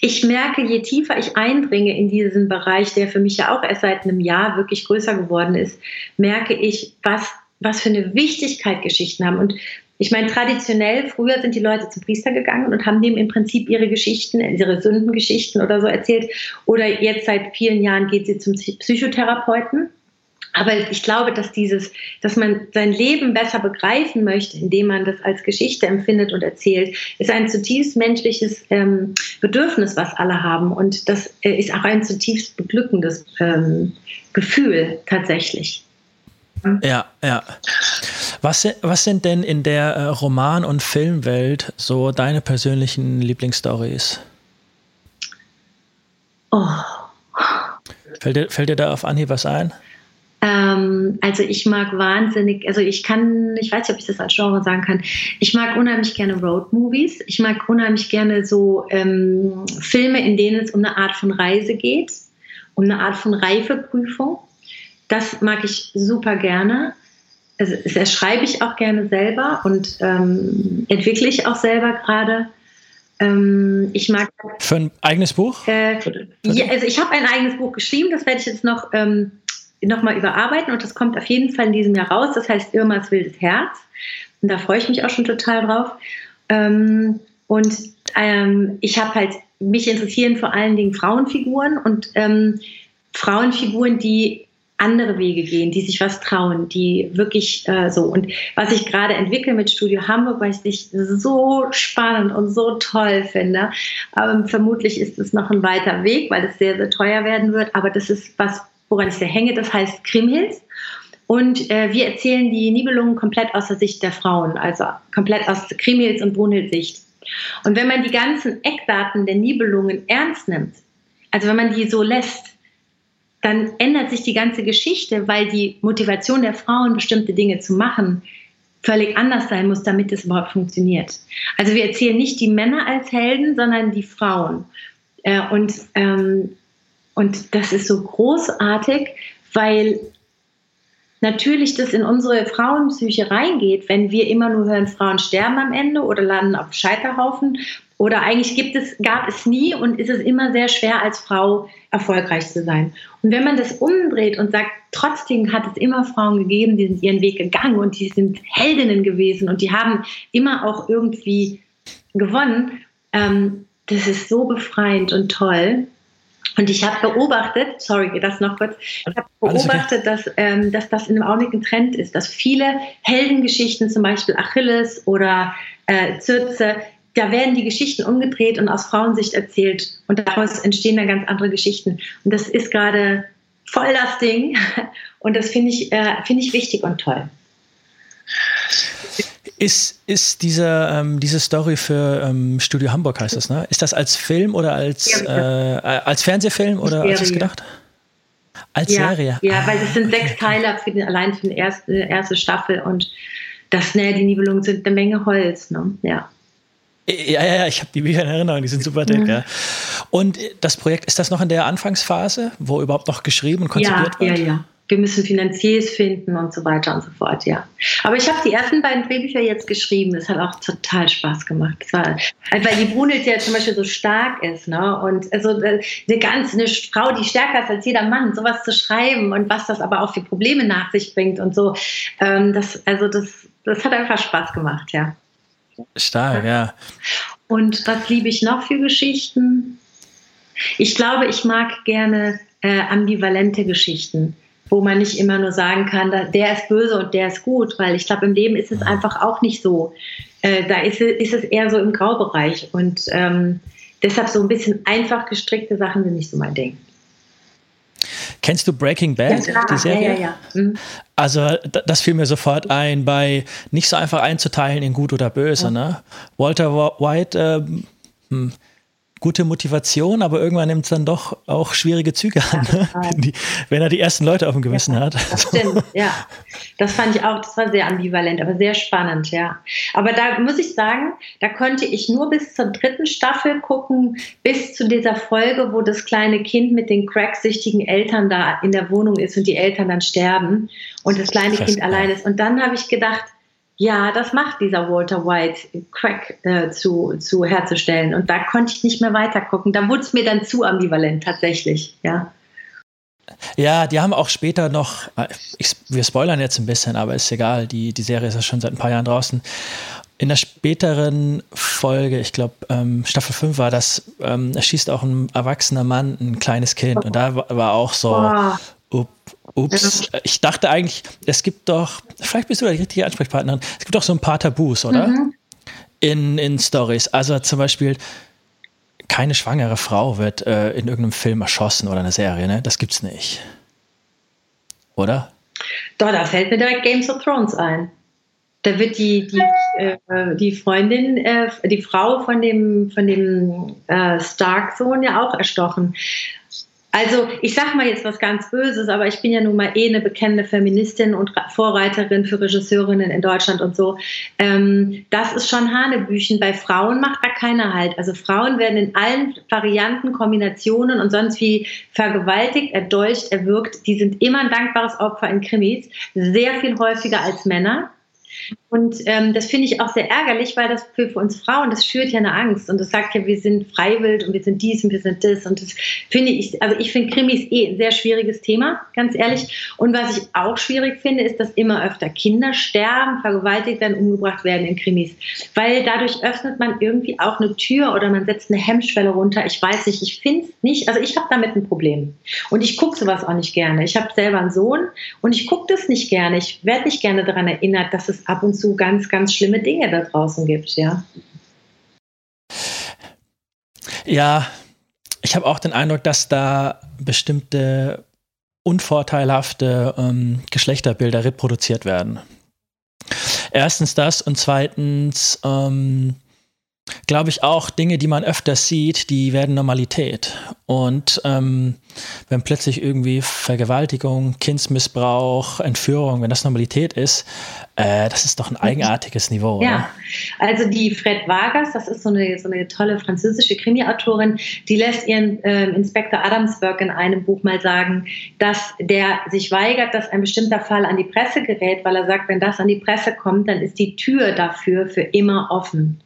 ich merke, je tiefer ich eindringe in diesen Bereich, der für mich ja auch erst seit einem Jahr wirklich größer geworden ist, merke ich, was, was für eine Wichtigkeit Geschichten haben. Und ich meine, traditionell, früher sind die Leute zum Priester gegangen und haben dem im Prinzip ihre Geschichten, ihre Sündengeschichten oder so erzählt. Oder jetzt seit vielen Jahren geht sie zum Psychotherapeuten. Aber ich glaube, dass dieses, dass man sein Leben besser begreifen möchte, indem man das als Geschichte empfindet und erzählt, ist ein zutiefst menschliches ähm, Bedürfnis, was alle haben. Und das äh, ist auch ein zutiefst beglückendes ähm, Gefühl tatsächlich. Ja, ja. Was, was sind denn in der äh, Roman- und Filmwelt so deine persönlichen Lieblingsstories? Oh. Fällt dir, fällt dir da auf Anhieb was ein? Ähm, also ich mag wahnsinnig, also ich kann, ich weiß nicht, ob ich das als Genre sagen kann, ich mag unheimlich gerne Road-Movies. Ich mag unheimlich gerne so ähm, Filme, in denen es um eine Art von Reise geht, um eine Art von Reifeprüfung. Das mag ich super gerne. Also das schreibe ich auch gerne selber und ähm, entwickle ich auch selber gerade. Ähm, ich mag. Für ein eigenes Buch? Äh, ja, also ich habe ein eigenes Buch geschrieben, das werde ich jetzt noch ähm, nochmal überarbeiten und das kommt auf jeden Fall in diesem Jahr raus. Das heißt Irmas wildes Herz. Und da freue ich mich auch schon total drauf. Ähm, und ähm, ich habe halt, mich interessieren vor allen Dingen Frauenfiguren und ähm, Frauenfiguren, die andere Wege gehen, die sich was trauen, die wirklich äh, so. Und was ich gerade entwickle mit Studio Hamburg, weil ich es so spannend und so toll finde. Ähm, vermutlich ist es noch ein weiter Weg, weil es sehr, sehr teuer werden wird. Aber das ist was, woran ich sehr hänge. Das heißt Krimhills. Und äh, wir erzählen die Nibelungen komplett aus der Sicht der Frauen, also komplett aus Krimhilds und Brunhilds Sicht. Und wenn man die ganzen Eckdaten der Nibelungen ernst nimmt, also wenn man die so lässt, dann ändert sich die ganze Geschichte, weil die Motivation der Frauen, bestimmte Dinge zu machen, völlig anders sein muss, damit es überhaupt funktioniert. Also wir erzählen nicht die Männer als Helden, sondern die Frauen. Äh, und, ähm, und das ist so großartig, weil natürlich das in unsere Frauenpsyche reingeht, wenn wir immer nur hören, Frauen sterben am Ende oder landen auf Scheiterhaufen. Oder eigentlich gibt es, gab es nie und ist es immer sehr schwer, als Frau erfolgreich zu sein. Und wenn man das umdreht und sagt, trotzdem hat es immer Frauen gegeben, die sind ihren Weg gegangen und die sind Heldinnen gewesen und die haben immer auch irgendwie gewonnen, ähm, das ist so befreiend und toll. Und ich habe beobachtet, sorry, das noch kurz, ich habe beobachtet, dass, ähm, dass das in einem Augenblick ein Trend ist, dass viele Heldengeschichten, zum Beispiel Achilles oder äh, Circe, da werden die Geschichten umgedreht und aus Frauensicht erzählt und daraus entstehen dann ganz andere Geschichten. Und das ist gerade voll das Ding und das finde ich, äh, find ich wichtig und toll. Ist, ist diese, ähm, diese Story für ähm, Studio Hamburg, heißt das, ne? Ist das als Film oder als, äh, als Fernsehfilm oder als was gedacht? Als ja, Serie? Ja, ah, weil es sind okay, sechs Teile für den, allein für die erste, erste Staffel und das, ne, die Nibelungen sind eine Menge Holz, ne? Ja. Ja, ja, ja, ich habe die Bücher in Erinnerung, die sind super dick. Mhm. Ja. Und das Projekt, ist das noch in der Anfangsphase, wo überhaupt noch geschrieben und konzipiert ja, wird? Ja, ja, wir müssen Finanziers finden und so weiter und so fort, ja. Aber ich habe die ersten beiden Drehbücher jetzt geschrieben. Das hat auch total Spaß gemacht. War, weil die Brunelt ja zum Beispiel so stark ist, ne? Und also äh, eine ganz eine Frau, die stärker ist als jeder Mann, sowas zu schreiben und was das aber auch für Probleme nach sich bringt und so. Ähm, das, also das, das hat einfach Spaß gemacht, ja. Stark, ja. Und was liebe ich noch für Geschichten? Ich glaube, ich mag gerne äh, ambivalente Geschichten wo man nicht immer nur sagen kann, der ist böse und der ist gut, weil ich glaube, im Leben ist es einfach auch nicht so. Äh, da ist, ist, es eher so im Graubereich und ähm, deshalb so ein bisschen einfach gestrickte Sachen sind nicht so mein Ding. Kennst du Breaking Bad, ja, die Serie? Ja, ja, ja. Mhm. Also das fiel mir sofort ein, bei nicht so einfach einzuteilen in gut oder böse. Ja. Ne? Walter White, äh, hm, gute Motivation, aber irgendwann nimmt es dann doch auch schwierige Züge an, ja, ne? wenn, die, wenn, er die ersten Leute auf dem Gewissen ja, hat. Das stimmt, ja. Das fand ich auch, das war sehr ambivalent, aber sehr spannend, ja. Aber da muss ich sagen, da konnte ich nur bis zur dritten Staffel gucken, bis zu dieser Folge, wo das kleine Kind mit den cracksüchtigen Eltern da in der Wohnung ist und die Eltern dann sterben und das kleine Fest, Kind allein ist. Und dann habe ich gedacht, ja, das macht dieser Walter White, Crack äh, zu, zu herzustellen. Und da konnte ich nicht mehr weiter gucken. Da wurde es mir dann zu ambivalent tatsächlich, ja. Ja, die haben auch später noch, äh, ich, wir spoilern jetzt ein bisschen, aber ist egal, die, die Serie ist ja schon seit ein paar Jahren draußen. In der späteren Folge, ich glaube, ähm, Staffel 5 war das, ähm, erschießt auch ein erwachsener Mann ein kleines Kind. Und da war auch so. Ups, ich dachte eigentlich, es gibt doch, vielleicht bist du da die richtige Ansprechpartnerin, es gibt doch so ein paar Tabus, oder? Mhm. In, in Stories. Also zum Beispiel, keine schwangere Frau wird äh, in irgendeinem Film erschossen oder einer Serie, ne? Das gibt's nicht. Oder? Doch, da fällt mir direkt Games of Thrones ein. Da wird die, die, äh, die Freundin, äh, die Frau von dem, von dem äh, Stark-Sohn ja auch erstochen. Also ich sage mal jetzt was ganz Böses, aber ich bin ja nun mal eh eine bekennende Feministin und Vorreiterin für Regisseurinnen in Deutschland und so. Ähm, das ist schon Hanebüchen. Bei Frauen macht da keiner halt. Also Frauen werden in allen Varianten, Kombinationen und sonst wie vergewaltigt, erdolcht, erwürgt. Die sind immer ein dankbares Opfer in Krimis, sehr viel häufiger als Männer. Und ähm, das finde ich auch sehr ärgerlich, weil das für, für, uns Frauen, das schürt ja eine Angst. Und das sagt ja, wir sind freiwillig und wir sind dies und wir sind das. Und das finde ich, also ich finde Krimis eh ein sehr schwieriges Thema, ganz ehrlich. Und was ich auch schwierig finde, ist, dass immer öfter Kinder sterben, vergewaltigt werden, umgebracht werden in Krimis. Weil dadurch öffnet man irgendwie auch eine Tür oder man setzt eine Hemmschwelle runter. Ich weiß nicht, ich finde es nicht, also ich habe damit ein Problem. Und ich gucke sowas auch nicht gerne. Ich habe selber einen Sohn und ich gucke das nicht gerne. Ich werde nicht gerne daran erinnert, dass es ab und zu ganz, ganz schlimme Dinge da draußen gibt, ja. Ja, ich habe auch den Eindruck, dass da bestimmte unvorteilhafte ähm, Geschlechterbilder reproduziert werden. Erstens das und zweitens ähm, glaube ich auch, Dinge, die man öfters sieht, die werden Normalität. Und ähm, wenn plötzlich irgendwie Vergewaltigung, Kindsmissbrauch, Entführung, wenn das Normalität ist, äh, das ist doch ein eigenartiges Niveau. Ja, oder? also die Fred Vargas, das ist so eine, so eine tolle französische Krimi-Autorin, die lässt ihren äh, Inspektor Adamsberg in einem Buch mal sagen, dass der sich weigert, dass ein bestimmter Fall an die Presse gerät, weil er sagt, wenn das an die Presse kommt, dann ist die Tür dafür für immer offen.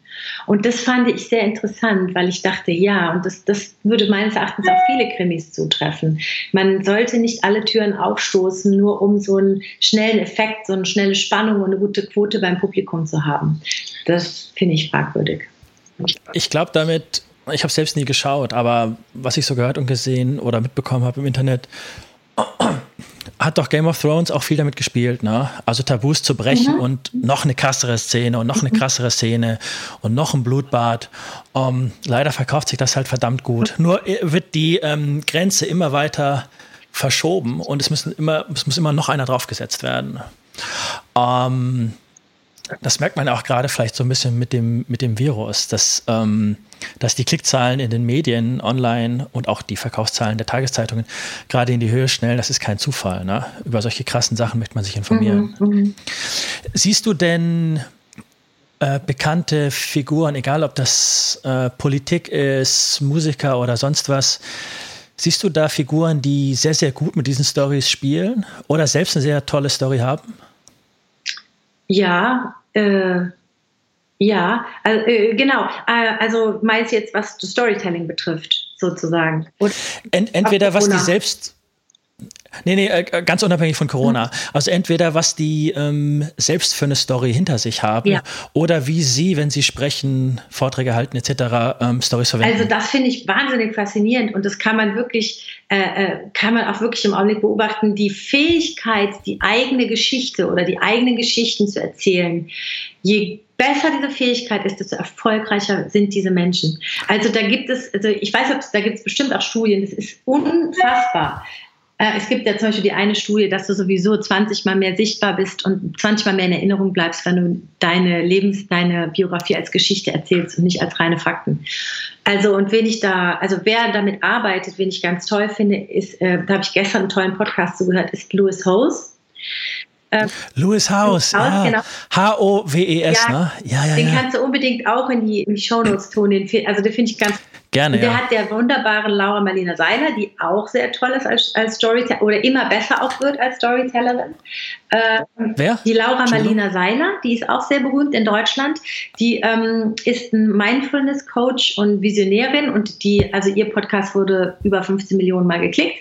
Und das fand ich sehr interessant, weil ich dachte, ja, und das, das würde meines Erachtens auch viele Krimis zutreffen. Man sollte nicht alle Türen aufstoßen, nur um so einen schnellen Effekt, so eine schnelle Spannung und eine gute Quote beim Publikum zu haben. Das finde ich fragwürdig. Ich glaube damit, ich habe selbst nie geschaut, aber was ich so gehört und gesehen oder mitbekommen habe im Internet, hat doch Game of Thrones auch viel damit gespielt, ne? Also Tabus zu brechen mhm. und noch eine krassere Szene und noch eine mhm. krassere Szene und noch ein Blutbad. Um, ähm, leider verkauft sich das halt verdammt gut. Nur wird die ähm, Grenze immer weiter verschoben und es müssen immer, es muss immer noch einer draufgesetzt werden. Um, ähm, das merkt man auch gerade vielleicht so ein bisschen mit dem, mit dem Virus, dass, ähm, dass die Klickzahlen in den Medien, online und auch die Verkaufszahlen der Tageszeitungen gerade in die Höhe schnellen. Das ist kein Zufall. Ne? Über solche krassen Sachen möchte man sich informieren. Mhm, mhm. Siehst du denn äh, bekannte Figuren, egal ob das äh, Politik ist, Musiker oder sonst was, siehst du da Figuren, die sehr, sehr gut mit diesen Stories spielen oder selbst eine sehr tolle Story haben? Ja, äh, ja, also, äh, genau. Äh, also meinst jetzt, was Storytelling betrifft, sozusagen. Ent entweder was die selbst Nee, nee, äh, ganz unabhängig von Corona. Mhm. Also entweder was die ähm, selbst für eine Story hinter sich haben ja. oder wie sie, wenn sie sprechen, Vorträge halten etc., ähm, Stories verwenden. Also das finde ich wahnsinnig faszinierend und das kann man wirklich, äh, äh, kann man auch wirklich im Augenblick beobachten, die Fähigkeit, die eigene Geschichte oder die eigenen Geschichten zu erzählen. Je besser diese Fähigkeit ist, desto erfolgreicher sind diese Menschen. Also da gibt es, also ich weiß, da gibt es bestimmt auch Studien, das ist unfassbar. Äh, es gibt ja zum Beispiel die eine Studie, dass du sowieso 20 Mal mehr sichtbar bist und 20 Mal mehr in Erinnerung bleibst, wenn du deine Lebens-, deine Biografie als Geschichte erzählst und nicht als reine Fakten. Also, und wen ich da, also wer damit arbeitet, wen ich ganz toll finde, ist, äh, da habe ich gestern einen tollen Podcast zugehört, ist Louis Hose. Ähm, Louis House, ja. Genau. H-O-W-E-S, ja, ne? Ja, ja, den ja. kannst du unbedingt auch in die, in die Shownotes tun. Den, also den finde ich ganz Gerne, der ja. hat der wunderbaren Laura Marlina Seiler, die auch sehr toll ist als, als Storyteller oder immer besser auch wird als Storytellerin. Äh, Wer? Die Laura Marlina Seiler, die ist auch sehr berühmt in Deutschland. Die ähm, ist ein Mindfulness-Coach und Visionärin und die, also ihr Podcast wurde über 15 Millionen Mal geklickt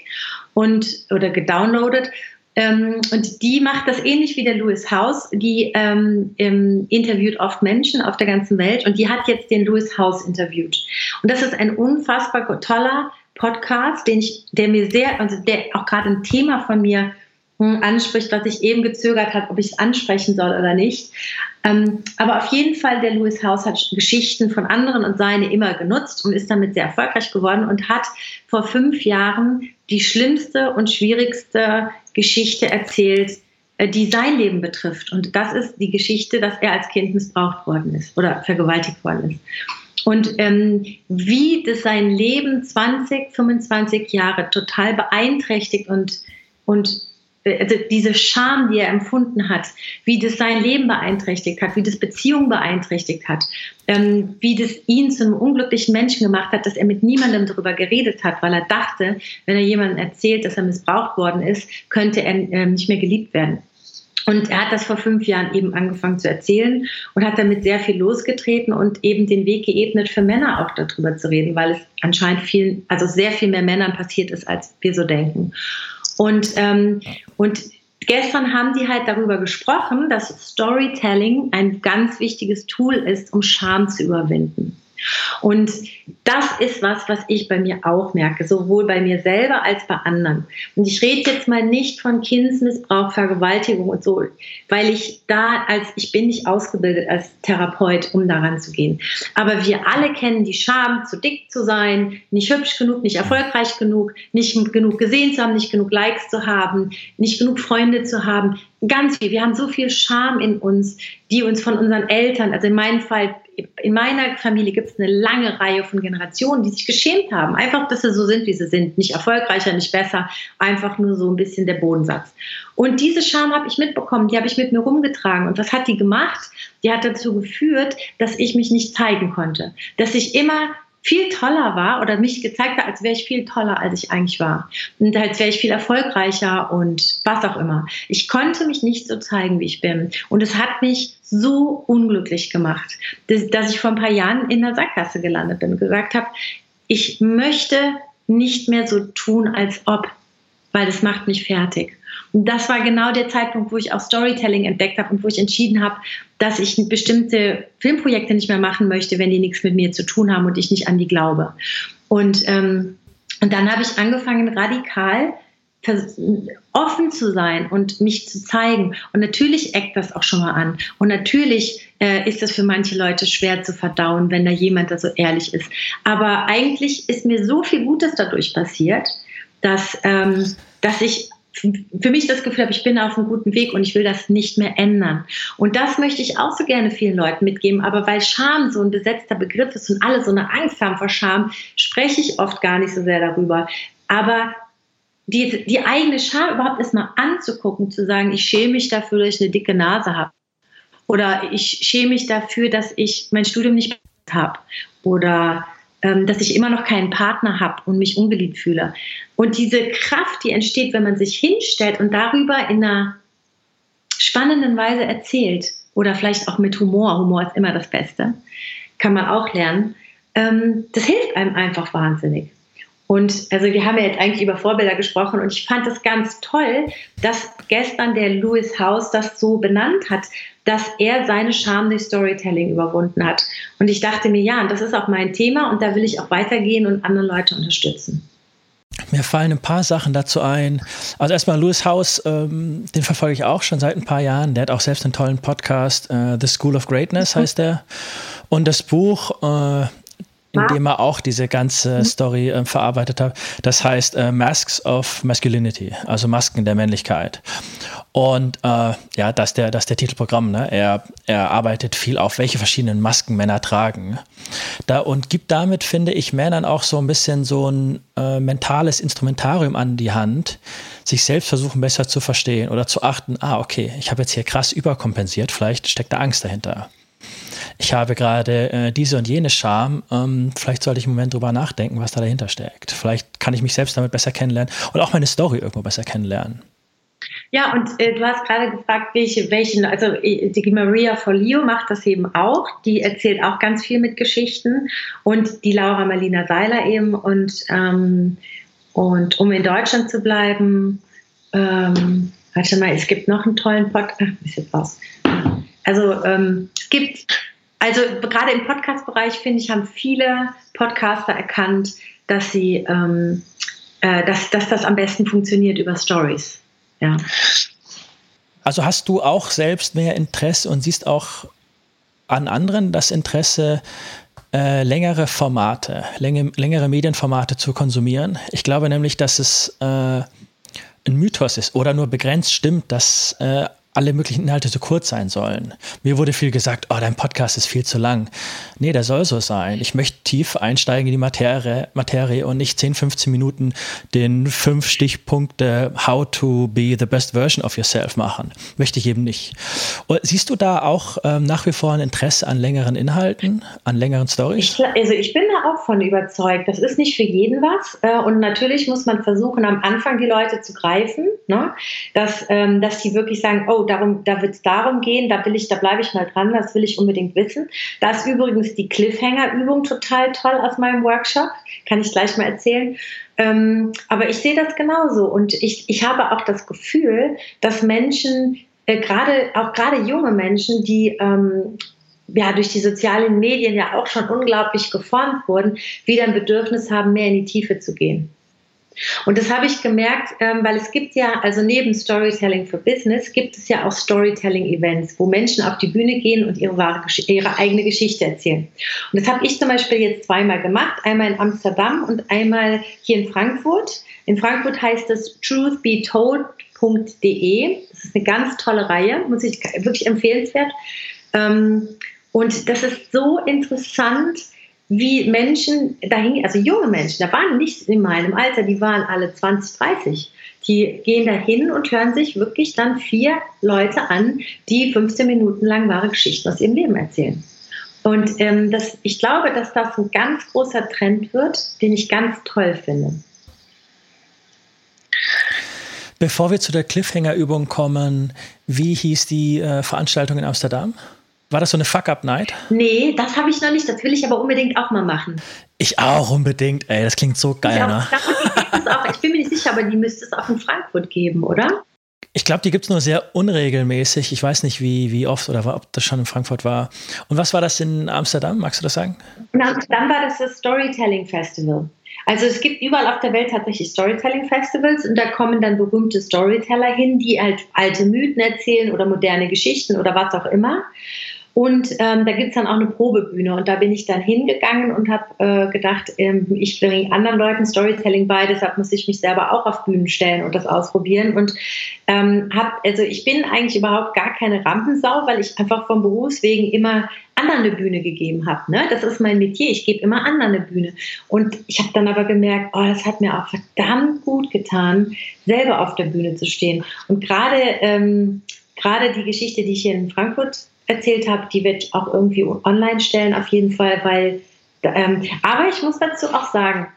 und oder gedownloadet. Ähm, und die macht das ähnlich wie der Louis House. Die ähm, interviewt oft Menschen auf der ganzen Welt und die hat jetzt den Louis House interviewt. Und das ist ein unfassbar toller Podcast, den ich, der mir sehr, also der auch gerade ein Thema von mir anspricht, was ich eben gezögert habe, ob ich es ansprechen soll oder nicht. Ähm, aber auf jeden Fall, der Louis House hat Geschichten von anderen und seine immer genutzt und ist damit sehr erfolgreich geworden und hat vor fünf Jahren die schlimmste und schwierigste Geschichte erzählt, äh, die sein Leben betrifft. Und das ist die Geschichte, dass er als Kind missbraucht worden ist oder vergewaltigt worden ist. Und ähm, wie das sein Leben 20, 25 Jahre total beeinträchtigt und, und also diese Scham, die er empfunden hat, wie das sein Leben beeinträchtigt hat, wie das Beziehungen beeinträchtigt hat, ähm, wie das ihn zu einem unglücklichen Menschen gemacht hat, dass er mit niemandem darüber geredet hat, weil er dachte, wenn er jemandem erzählt, dass er missbraucht worden ist, könnte er ähm, nicht mehr geliebt werden. Und er hat das vor fünf Jahren eben angefangen zu erzählen und hat damit sehr viel losgetreten und eben den Weg geebnet für Männer auch darüber zu reden, weil es anscheinend viel, also sehr viel mehr Männern passiert ist, als wir so denken. Und, ähm, und gestern haben die halt darüber gesprochen, dass Storytelling ein ganz wichtiges Tool ist, um Scham zu überwinden. Und das ist was, was ich bei mir auch merke, sowohl bei mir selber als bei anderen. Und ich rede jetzt mal nicht von Kindesmissbrauch, Vergewaltigung und so, weil ich da als, ich bin nicht ausgebildet als Therapeut, um daran zu gehen. Aber wir alle kennen die Scham, zu dick zu sein, nicht hübsch genug, nicht erfolgreich genug, nicht genug gesehen zu haben, nicht genug Likes zu haben, nicht genug Freunde zu haben. Ganz viel. Wir haben so viel Scham in uns, die uns von unseren Eltern, also in meinem Fall in meiner Familie gibt es eine lange Reihe von Generationen, die sich geschämt haben. Einfach, dass sie so sind, wie sie sind. Nicht erfolgreicher, nicht besser. Einfach nur so ein bisschen der Bodensatz. Und diese Scham habe ich mitbekommen, die habe ich mit mir rumgetragen. Und was hat die gemacht? Die hat dazu geführt, dass ich mich nicht zeigen konnte. Dass ich immer viel toller war oder mich gezeigt hat, als wäre ich viel toller, als ich eigentlich war. Und als wäre ich viel erfolgreicher und was auch immer. Ich konnte mich nicht so zeigen, wie ich bin. Und es hat mich so unglücklich gemacht, dass, ich vor ein paar Jahren in der Sackgasse gelandet bin und gesagt habe, ich möchte nicht mehr so tun, als ob, weil das macht mich fertig. Das war genau der Zeitpunkt, wo ich auch Storytelling entdeckt habe und wo ich entschieden habe, dass ich bestimmte Filmprojekte nicht mehr machen möchte, wenn die nichts mit mir zu tun haben und ich nicht an die glaube. Und, ähm, und dann habe ich angefangen, radikal offen zu sein und mich zu zeigen. Und natürlich eckt das auch schon mal an. Und natürlich äh, ist das für manche Leute schwer zu verdauen, wenn da jemand da so ehrlich ist. Aber eigentlich ist mir so viel Gutes dadurch passiert, dass, ähm, dass ich für mich das Gefühl habe, ich bin auf einem guten Weg und ich will das nicht mehr ändern. Und das möchte ich auch so gerne vielen Leuten mitgeben. Aber weil Scham so ein besetzter Begriff ist und alle so eine Angst haben vor Scham, spreche ich oft gar nicht so sehr darüber. Aber die, die eigene Scham überhaupt erstmal anzugucken, zu sagen, ich schäme mich dafür, dass ich eine dicke Nase habe. Oder ich schäme mich dafür, dass ich mein Studium nicht habe. Oder dass ich immer noch keinen Partner habe und mich ungeliebt fühle. Und diese Kraft, die entsteht, wenn man sich hinstellt und darüber in einer spannenden Weise erzählt oder vielleicht auch mit Humor, Humor ist immer das Beste, kann man auch lernen, ähm, das hilft einem einfach wahnsinnig. Und also wir haben ja jetzt eigentlich über Vorbilder gesprochen und ich fand es ganz toll, dass gestern der Louis House das so benannt hat, dass er seine Scham durch Storytelling überwunden hat. Und ich dachte mir, ja, das ist auch mein Thema und da will ich auch weitergehen und andere Leute unterstützen. Mir fallen ein paar Sachen dazu ein. Also erstmal Louis House, ähm, den verfolge ich auch schon seit ein paar Jahren. Der hat auch selbst einen tollen Podcast, äh, The School of Greatness mhm. heißt der. Und das Buch äh, in dem er auch diese ganze mhm. Story äh, verarbeitet hat. Das heißt äh, Masks of Masculinity, also Masken der Männlichkeit. Und äh, ja, das ist der, das der Titelprogramm. Ne? Er, er arbeitet viel auf, welche verschiedenen Masken Männer tragen. Da, und gibt damit, finde ich, Männern auch so ein bisschen so ein äh, mentales Instrumentarium an die Hand, sich selbst versuchen besser zu verstehen oder zu achten, ah, okay, ich habe jetzt hier krass überkompensiert, vielleicht steckt da Angst dahinter ich habe gerade äh, diese und jene Scham, ähm, vielleicht sollte ich einen Moment drüber nachdenken, was da dahinter steckt. Vielleicht kann ich mich selbst damit besser kennenlernen und auch meine Story irgendwo besser kennenlernen. Ja, und äh, du hast gerade gefragt, welche, welchen, also äh, die Maria Folio macht das eben auch. Die erzählt auch ganz viel mit Geschichten und die Laura Marlina Seiler eben. Und, ähm, und um in Deutschland zu bleiben, ähm, warte mal, es gibt noch einen tollen Podcast. Ach, ist jetzt raus. Also ähm, es gibt also gerade im Podcast-Bereich, finde ich, haben viele Podcaster erkannt, dass sie, ähm, äh, dass, dass das am besten funktioniert über Stories. Ja. Also hast du auch selbst mehr Interesse und siehst auch an anderen das Interesse, äh, längere Formate, längere, längere Medienformate zu konsumieren. Ich glaube nämlich, dass es äh, ein Mythos ist oder nur begrenzt stimmt, dass äh, alle möglichen Inhalte zu kurz sein sollen. Mir wurde viel gesagt, oh, dein Podcast ist viel zu lang. Nee, der soll so sein. Ich möchte tief einsteigen in die Materie, Materie und nicht 10, 15 Minuten den fünf Stichpunkte How to be the best version of yourself machen. Möchte ich eben nicht. Und siehst du da auch ähm, nach wie vor ein Interesse an längeren Inhalten, an längeren Stories? Ich, also ich bin da auch von überzeugt. Das ist nicht für jeden was. Äh, und natürlich muss man versuchen, am Anfang die Leute zu greifen, ne? dass, ähm, dass die wirklich sagen, oh, darum, da wird es darum gehen, da will ich, da bleibe ich mal dran, das will ich unbedingt wissen. Da ist übrigens die Cliffhanger-Übung total toll aus meinem Workshop, kann ich gleich mal erzählen. Ähm, aber ich sehe das genauso und ich, ich habe auch das Gefühl, dass Menschen, äh, gerade auch gerade junge Menschen, die ähm, ja durch die sozialen Medien ja auch schon unglaublich geformt wurden, wieder ein Bedürfnis haben, mehr in die Tiefe zu gehen. Und das habe ich gemerkt, ähm, weil es gibt ja, also neben Storytelling für Business, gibt es ja auch Storytelling-Events, wo Menschen auf die Bühne gehen und ihre, wahre, ihre eigene Geschichte erzählen. Und das habe ich zum Beispiel jetzt zweimal gemacht, einmal in Amsterdam und einmal hier in Frankfurt. In Frankfurt heißt es truthbetold.de. Das ist eine ganz tolle Reihe, muss ich wirklich empfehlenswert. Ähm, und das ist so interessant, wie Menschen dahin, also junge Menschen, da waren nicht in meinem Alter, die waren alle 20, 30. Die gehen dahin und hören sich wirklich dann vier Leute an, die 15 Minuten lang wahre Geschichten aus ihrem Leben erzählen. Und ähm, das, ich glaube, dass das ein ganz großer Trend wird, den ich ganz toll finde. Bevor wir zu der Cliffhanger-Übung kommen, wie hieß die äh, Veranstaltung in Amsterdam? War das so eine Fuck-Up-Night? Nee, das habe ich noch nicht. Das will ich aber unbedingt auch mal machen. Ich auch unbedingt. Ey, das klingt so geil, ich ne? Auch, ich bin mir nicht sicher, aber die müsste es auch in Frankfurt geben, oder? Ich glaube, die gibt es nur sehr unregelmäßig. Ich weiß nicht, wie, wie oft oder ob das schon in Frankfurt war. Und was war das in Amsterdam? Magst du das sagen? In Amsterdam war das das Storytelling Festival. Also es gibt überall auf der Welt tatsächlich Storytelling-Festivals und da kommen dann berühmte Storyteller hin, die halt alte Mythen erzählen oder moderne Geschichten oder was auch immer. Und ähm, da gibt's dann auch eine Probebühne. Und da bin ich dann hingegangen und habe äh, gedacht, ähm, ich bringe anderen Leuten Storytelling bei, deshalb muss ich mich selber auch auf Bühnen stellen und das ausprobieren. Und ähm, hab, also ich bin eigentlich überhaupt gar keine Rampensau, weil ich einfach vom Berufswegen immer anderen eine Bühne gegeben habe. Ne? Das ist mein Metier. Ich gebe immer anderen eine Bühne. Und ich habe dann aber gemerkt, oh, das hat mir auch verdammt gut getan, selber auf der Bühne zu stehen. Und gerade ähm, gerade die Geschichte, die ich hier in Frankfurt erzählt habe, die wird auch irgendwie online stellen, auf jeden Fall, weil, ähm, aber ich muss dazu auch sagen,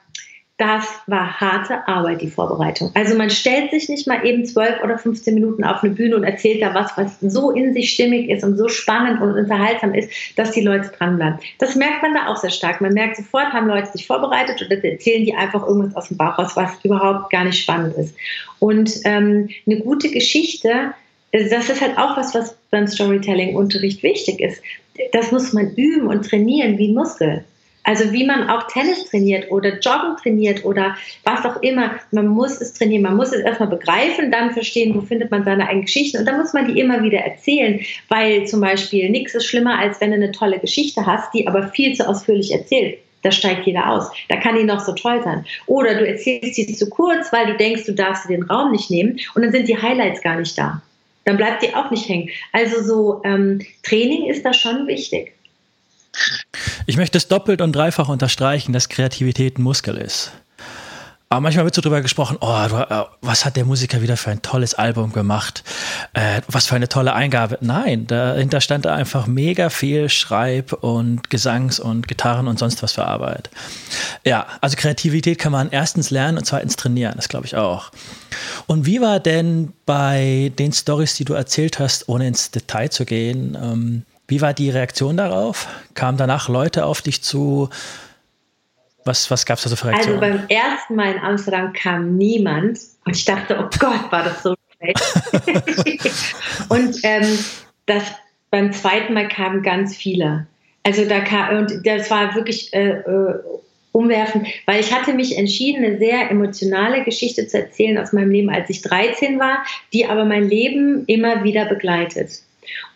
das war harte Arbeit, die Vorbereitung. Also man stellt sich nicht mal eben zwölf oder 15 Minuten auf eine Bühne und erzählt da was, was so in sich stimmig ist und so spannend und unterhaltsam ist, dass die Leute dranbleiben. Das merkt man da auch sehr stark. Man merkt sofort, haben Leute sich vorbereitet und erzählen die einfach irgendwas aus dem Bauch raus, was überhaupt gar nicht spannend ist. Und ähm, eine gute Geschichte das ist halt auch was, was beim Storytelling-Unterricht wichtig ist. Das muss man üben und trainieren wie Muskel. Also wie man auch Tennis trainiert oder Joggen trainiert oder was auch immer. Man muss es trainieren, man muss es erstmal begreifen, dann verstehen, wo findet man seine eigenen Geschichten. Und dann muss man die immer wieder erzählen, weil zum Beispiel nichts ist schlimmer, als wenn du eine tolle Geschichte hast, die aber viel zu ausführlich erzählt. Da steigt jeder aus. Da kann die noch so toll sein. Oder du erzählst sie zu kurz, weil du denkst, du darfst den Raum nicht nehmen und dann sind die Highlights gar nicht da dann bleibt die auch nicht hängen. Also so ähm, Training ist da schon wichtig. Ich möchte es doppelt und dreifach unterstreichen, dass Kreativität ein Muskel ist. Aber manchmal wird so drüber gesprochen, oh, äh, was hat der Musiker wieder für ein tolles Album gemacht? Äh, was für eine tolle Eingabe. Nein, dahinter stand da einfach mega viel Schreib- und Gesangs- und Gitarren und sonst was für Arbeit. Ja, also Kreativität kann man erstens lernen und zweitens trainieren, das glaube ich auch. Und wie war denn bei den Stories, die du erzählt hast, ohne ins Detail zu gehen, ähm, wie war die Reaktion darauf? Kamen danach Leute auf dich zu? Was, was gab es da so für Reaktionen? Also beim ersten Mal in Amsterdam kam niemand und ich dachte, oh Gott, war das so schlecht. und ähm, das, beim zweiten Mal kamen ganz viele. Also da kam, und das war wirklich äh, äh, umwerfend, weil ich hatte mich entschieden, eine sehr emotionale Geschichte zu erzählen aus meinem Leben, als ich 13 war, die aber mein Leben immer wieder begleitet.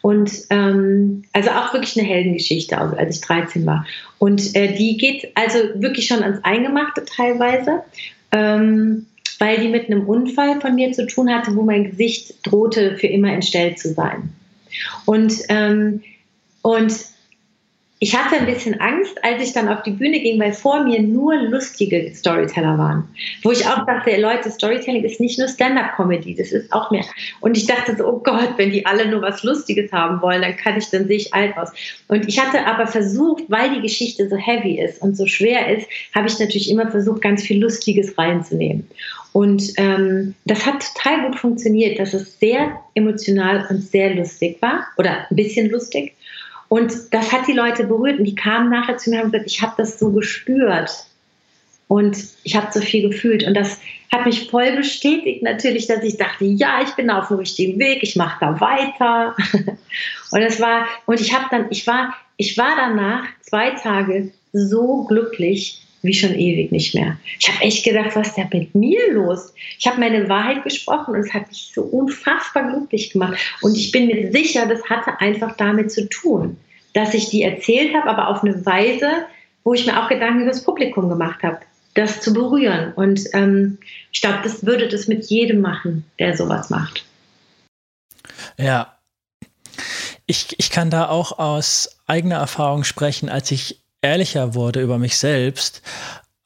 Und ähm, also auch wirklich eine Heldengeschichte, als ich 13 war. Und äh, die geht also wirklich schon ans Eingemachte teilweise, ähm, weil die mit einem Unfall von mir zu tun hatte, wo mein Gesicht drohte, für immer entstellt zu sein. Und, ähm, und ich hatte ein bisschen Angst, als ich dann auf die Bühne ging, weil vor mir nur lustige Storyteller waren. Wo ich auch dachte, Leute, Storytelling ist nicht nur Stand-up-Comedy, das ist auch mehr. Und ich dachte so, oh Gott, wenn die alle nur was Lustiges haben wollen, dann kann ich, dann sehe ich alt aus. Und ich hatte aber versucht, weil die Geschichte so heavy ist und so schwer ist, habe ich natürlich immer versucht, ganz viel Lustiges reinzunehmen. Und ähm, das hat total gut funktioniert, dass es sehr emotional und sehr lustig war oder ein bisschen lustig. Und das hat die Leute berührt und die kamen nachher zu mir und haben gesagt, ich habe das so gespürt und ich habe so viel gefühlt und das hat mich voll bestätigt natürlich, dass ich dachte, ja, ich bin auf dem richtigen Weg, ich mache da weiter. und es war und ich habe dann, ich war, ich war danach zwei Tage so glücklich wie schon ewig nicht mehr. Ich habe echt gedacht, was ist da mit mir los? Ich habe meine Wahrheit gesprochen und es hat mich so unfassbar glücklich gemacht. Und ich bin mir sicher, das hatte einfach damit zu tun, dass ich die erzählt habe, aber auf eine Weise, wo ich mir auch Gedanken über das Publikum gemacht habe, das zu berühren. Und ähm, ich glaube, das würde das mit jedem machen, der sowas macht. Ja. Ich, ich kann da auch aus eigener Erfahrung sprechen, als ich ehrlicher wurde über mich selbst,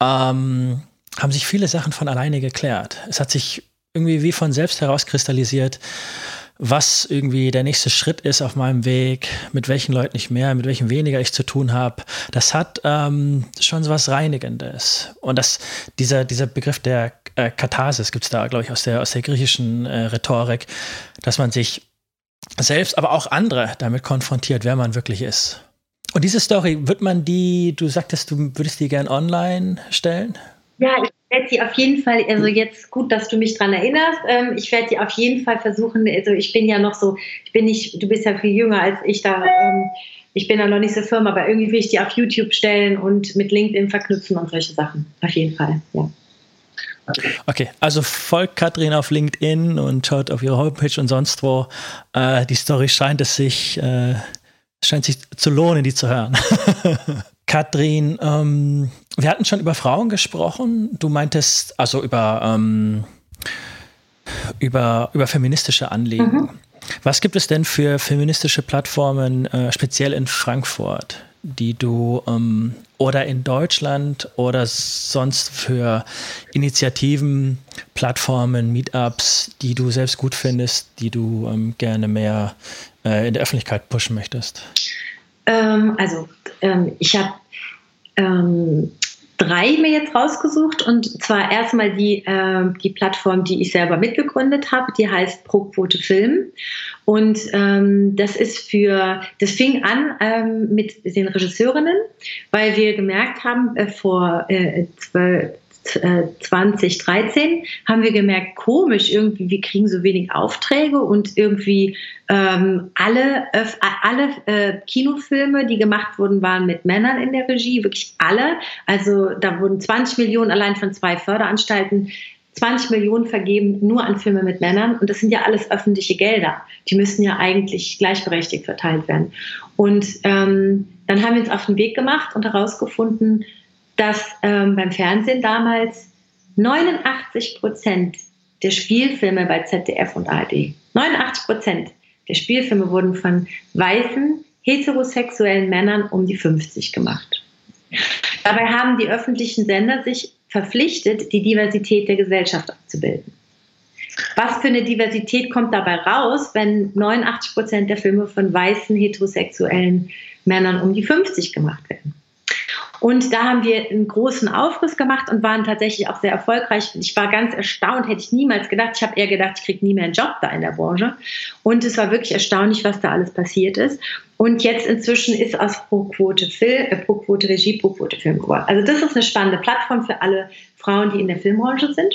ähm, haben sich viele Sachen von alleine geklärt. Es hat sich irgendwie wie von selbst herauskristallisiert, was irgendwie der nächste Schritt ist auf meinem Weg, mit welchen Leuten ich mehr, mit welchen weniger ich zu tun habe. Das hat ähm, schon so was Reinigendes. Und das, dieser, dieser Begriff der äh, Katharsis gibt es da, glaube ich, aus der, aus der griechischen äh, Rhetorik, dass man sich selbst, aber auch andere damit konfrontiert, wer man wirklich ist. Und diese Story, wird man die, du sagtest, du würdest die gern online stellen? Ja, ich werde sie auf jeden Fall, also jetzt gut, dass du mich daran erinnerst, ähm, ich werde die auf jeden Fall versuchen, also ich bin ja noch so, ich bin nicht, du bist ja viel jünger als ich da, ähm, ich bin da noch nicht so firm, aber irgendwie will ich die auf YouTube stellen und mit LinkedIn verknüpfen und solche Sachen. Auf jeden Fall, ja. Okay, also folgt Katrin auf LinkedIn und schaut auf ihre Homepage und sonst wo. Äh, die Story scheint es sich äh, es scheint sich zu lohnen, die zu hören. Katrin, ähm, wir hatten schon über Frauen gesprochen. Du meintest also über, ähm, über, über feministische Anliegen. Mhm. Was gibt es denn für feministische Plattformen, äh, speziell in Frankfurt, die du ähm, oder in Deutschland oder sonst für Initiativen, Plattformen, Meetups, die du selbst gut findest, die du ähm, gerne mehr äh, in der Öffentlichkeit pushen möchtest? Ähm, also ähm, ich habe ähm, drei mir jetzt rausgesucht und zwar erstmal die, äh, die Plattform, die ich selber mitgegründet habe, die heißt Pro-Quote Film. Und ähm, das ist für, das fing an ähm, mit den Regisseurinnen, weil wir gemerkt haben, äh, vor äh, 12, 2013 haben wir gemerkt, komisch, irgendwie, wir kriegen so wenig Aufträge und irgendwie ähm, alle, äh, alle äh, Kinofilme, die gemacht wurden, waren mit Männern in der Regie, wirklich alle. Also da wurden 20 Millionen allein von zwei Förderanstalten 20 Millionen vergeben nur an Filme mit Männern und das sind ja alles öffentliche Gelder. Die müssen ja eigentlich gleichberechtigt verteilt werden. Und ähm, dann haben wir uns auf den Weg gemacht und herausgefunden, dass ähm, beim Fernsehen damals 89 Prozent der Spielfilme bei ZDF und ARD, 89 Prozent der Spielfilme wurden von weißen, heterosexuellen Männern um die 50 gemacht. Dabei haben die öffentlichen Sender sich verpflichtet, die Diversität der Gesellschaft abzubilden. Was für eine Diversität kommt dabei raus, wenn 89 Prozent der Filme von weißen, heterosexuellen Männern um die 50 gemacht werden? Und da haben wir einen großen Aufriss gemacht und waren tatsächlich auch sehr erfolgreich. Ich war ganz erstaunt, hätte ich niemals gedacht. Ich habe eher gedacht, ich kriege nie mehr einen Job da in der Branche. Und es war wirklich erstaunlich, was da alles passiert ist. Und jetzt inzwischen ist aus Pro-Quote Film, äh, Pro-Quote Regie, Pro-Quote Film geworden. Also das ist eine spannende Plattform für alle Frauen, die in der Filmbranche sind.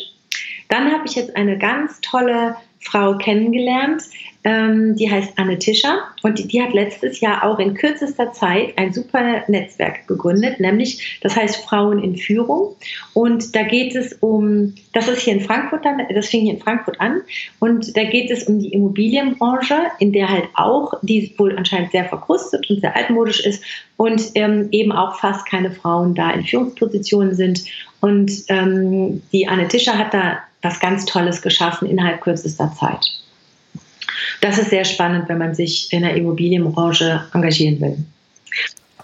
Dann habe ich jetzt eine ganz tolle Frau kennengelernt, ähm, die heißt Anne Tischer und die, die, hat letztes Jahr auch in kürzester Zeit ein super Netzwerk gegründet, nämlich das heißt Frauen in Führung. Und da geht es um, das ist hier in Frankfurt, dann, das fing hier in Frankfurt an und da geht es um die Immobilienbranche, in der halt auch, die wohl anscheinend sehr verkrustet und sehr altmodisch ist und ähm, eben auch fast keine Frauen da in Führungspositionen sind. Und ähm, die Anne Tischer hat da was ganz Tolles geschaffen innerhalb kürzester Zeit. Das ist sehr spannend, wenn man sich in der Immobilienbranche engagieren will.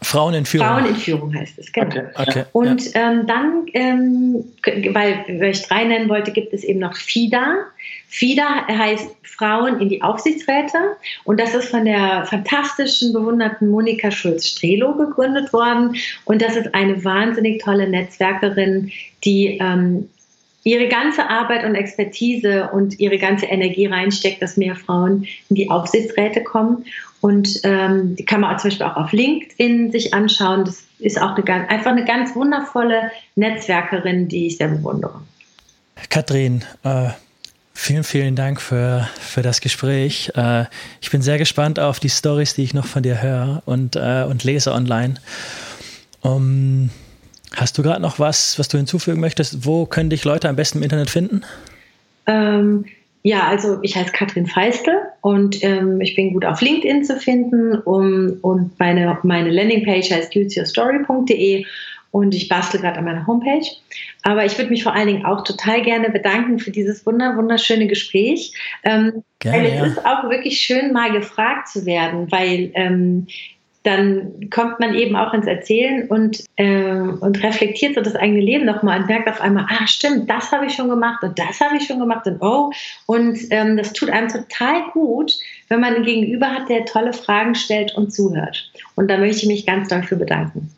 Frauen in Führung. Frauen in Führung heißt es, genau. Okay, okay, und ja. ähm, dann, ähm, weil, weil ich drei nennen wollte, gibt es eben noch FIDA. FIDA heißt Frauen in die Aufsichtsräte und das ist von der fantastischen, bewunderten Monika Schulz-Strelo gegründet worden und das ist eine wahnsinnig tolle Netzwerkerin, die ähm, ihre ganze Arbeit und Expertise und ihre ganze Energie reinsteckt, dass mehr Frauen in die Aufsichtsräte kommen. Und ähm, die kann man zum Beispiel auch auf LinkedIn sich anschauen. Das ist auch eine, einfach eine ganz wundervolle Netzwerkerin, die ich sehr bewundere. Kathrin, äh, vielen, vielen Dank für, für das Gespräch. Äh, ich bin sehr gespannt auf die Stories, die ich noch von dir höre und, äh, und lese online. Um, Hast du gerade noch was, was du hinzufügen möchtest? Wo können dich Leute am besten im Internet finden? Ähm, ja, also ich heiße Katrin Feistel und ähm, ich bin gut auf LinkedIn zu finden um, und meine, meine Landingpage heißt useyourstory.de und ich bastel gerade an meiner Homepage. Aber ich würde mich vor allen Dingen auch total gerne bedanken für dieses wunder wunderschöne Gespräch. Ähm, gerne, weil es ja. ist auch wirklich schön, mal gefragt zu werden, weil ähm, dann kommt man eben auch ins Erzählen und, äh, und reflektiert so das eigene Leben nochmal und merkt auf einmal, ah stimmt, das habe ich schon gemacht und das habe ich schon gemacht und oh. Und ähm, das tut einem total gut, wenn man einen Gegenüber hat, der tolle Fragen stellt und zuhört. Und da möchte ich mich ganz dafür bedanken.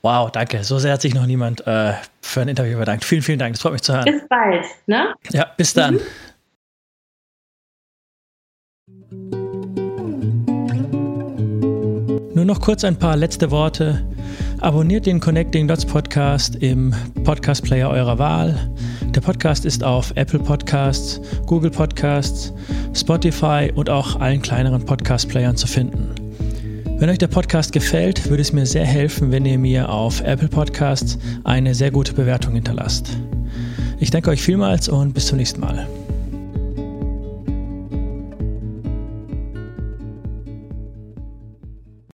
Wow, danke. So sehr hat sich noch niemand äh, für ein Interview bedankt. Vielen, vielen Dank. Das freut mich zu hören. Bis bald. Ne? Ja, bis dann. Mhm. Nur noch kurz ein paar letzte Worte. Abonniert den Connecting Dots Podcast im Podcast Player eurer Wahl. Der Podcast ist auf Apple Podcasts, Google Podcasts, Spotify und auch allen kleineren Podcast Playern zu finden. Wenn euch der Podcast gefällt, würde es mir sehr helfen, wenn ihr mir auf Apple Podcasts eine sehr gute Bewertung hinterlasst. Ich danke euch vielmals und bis zum nächsten Mal.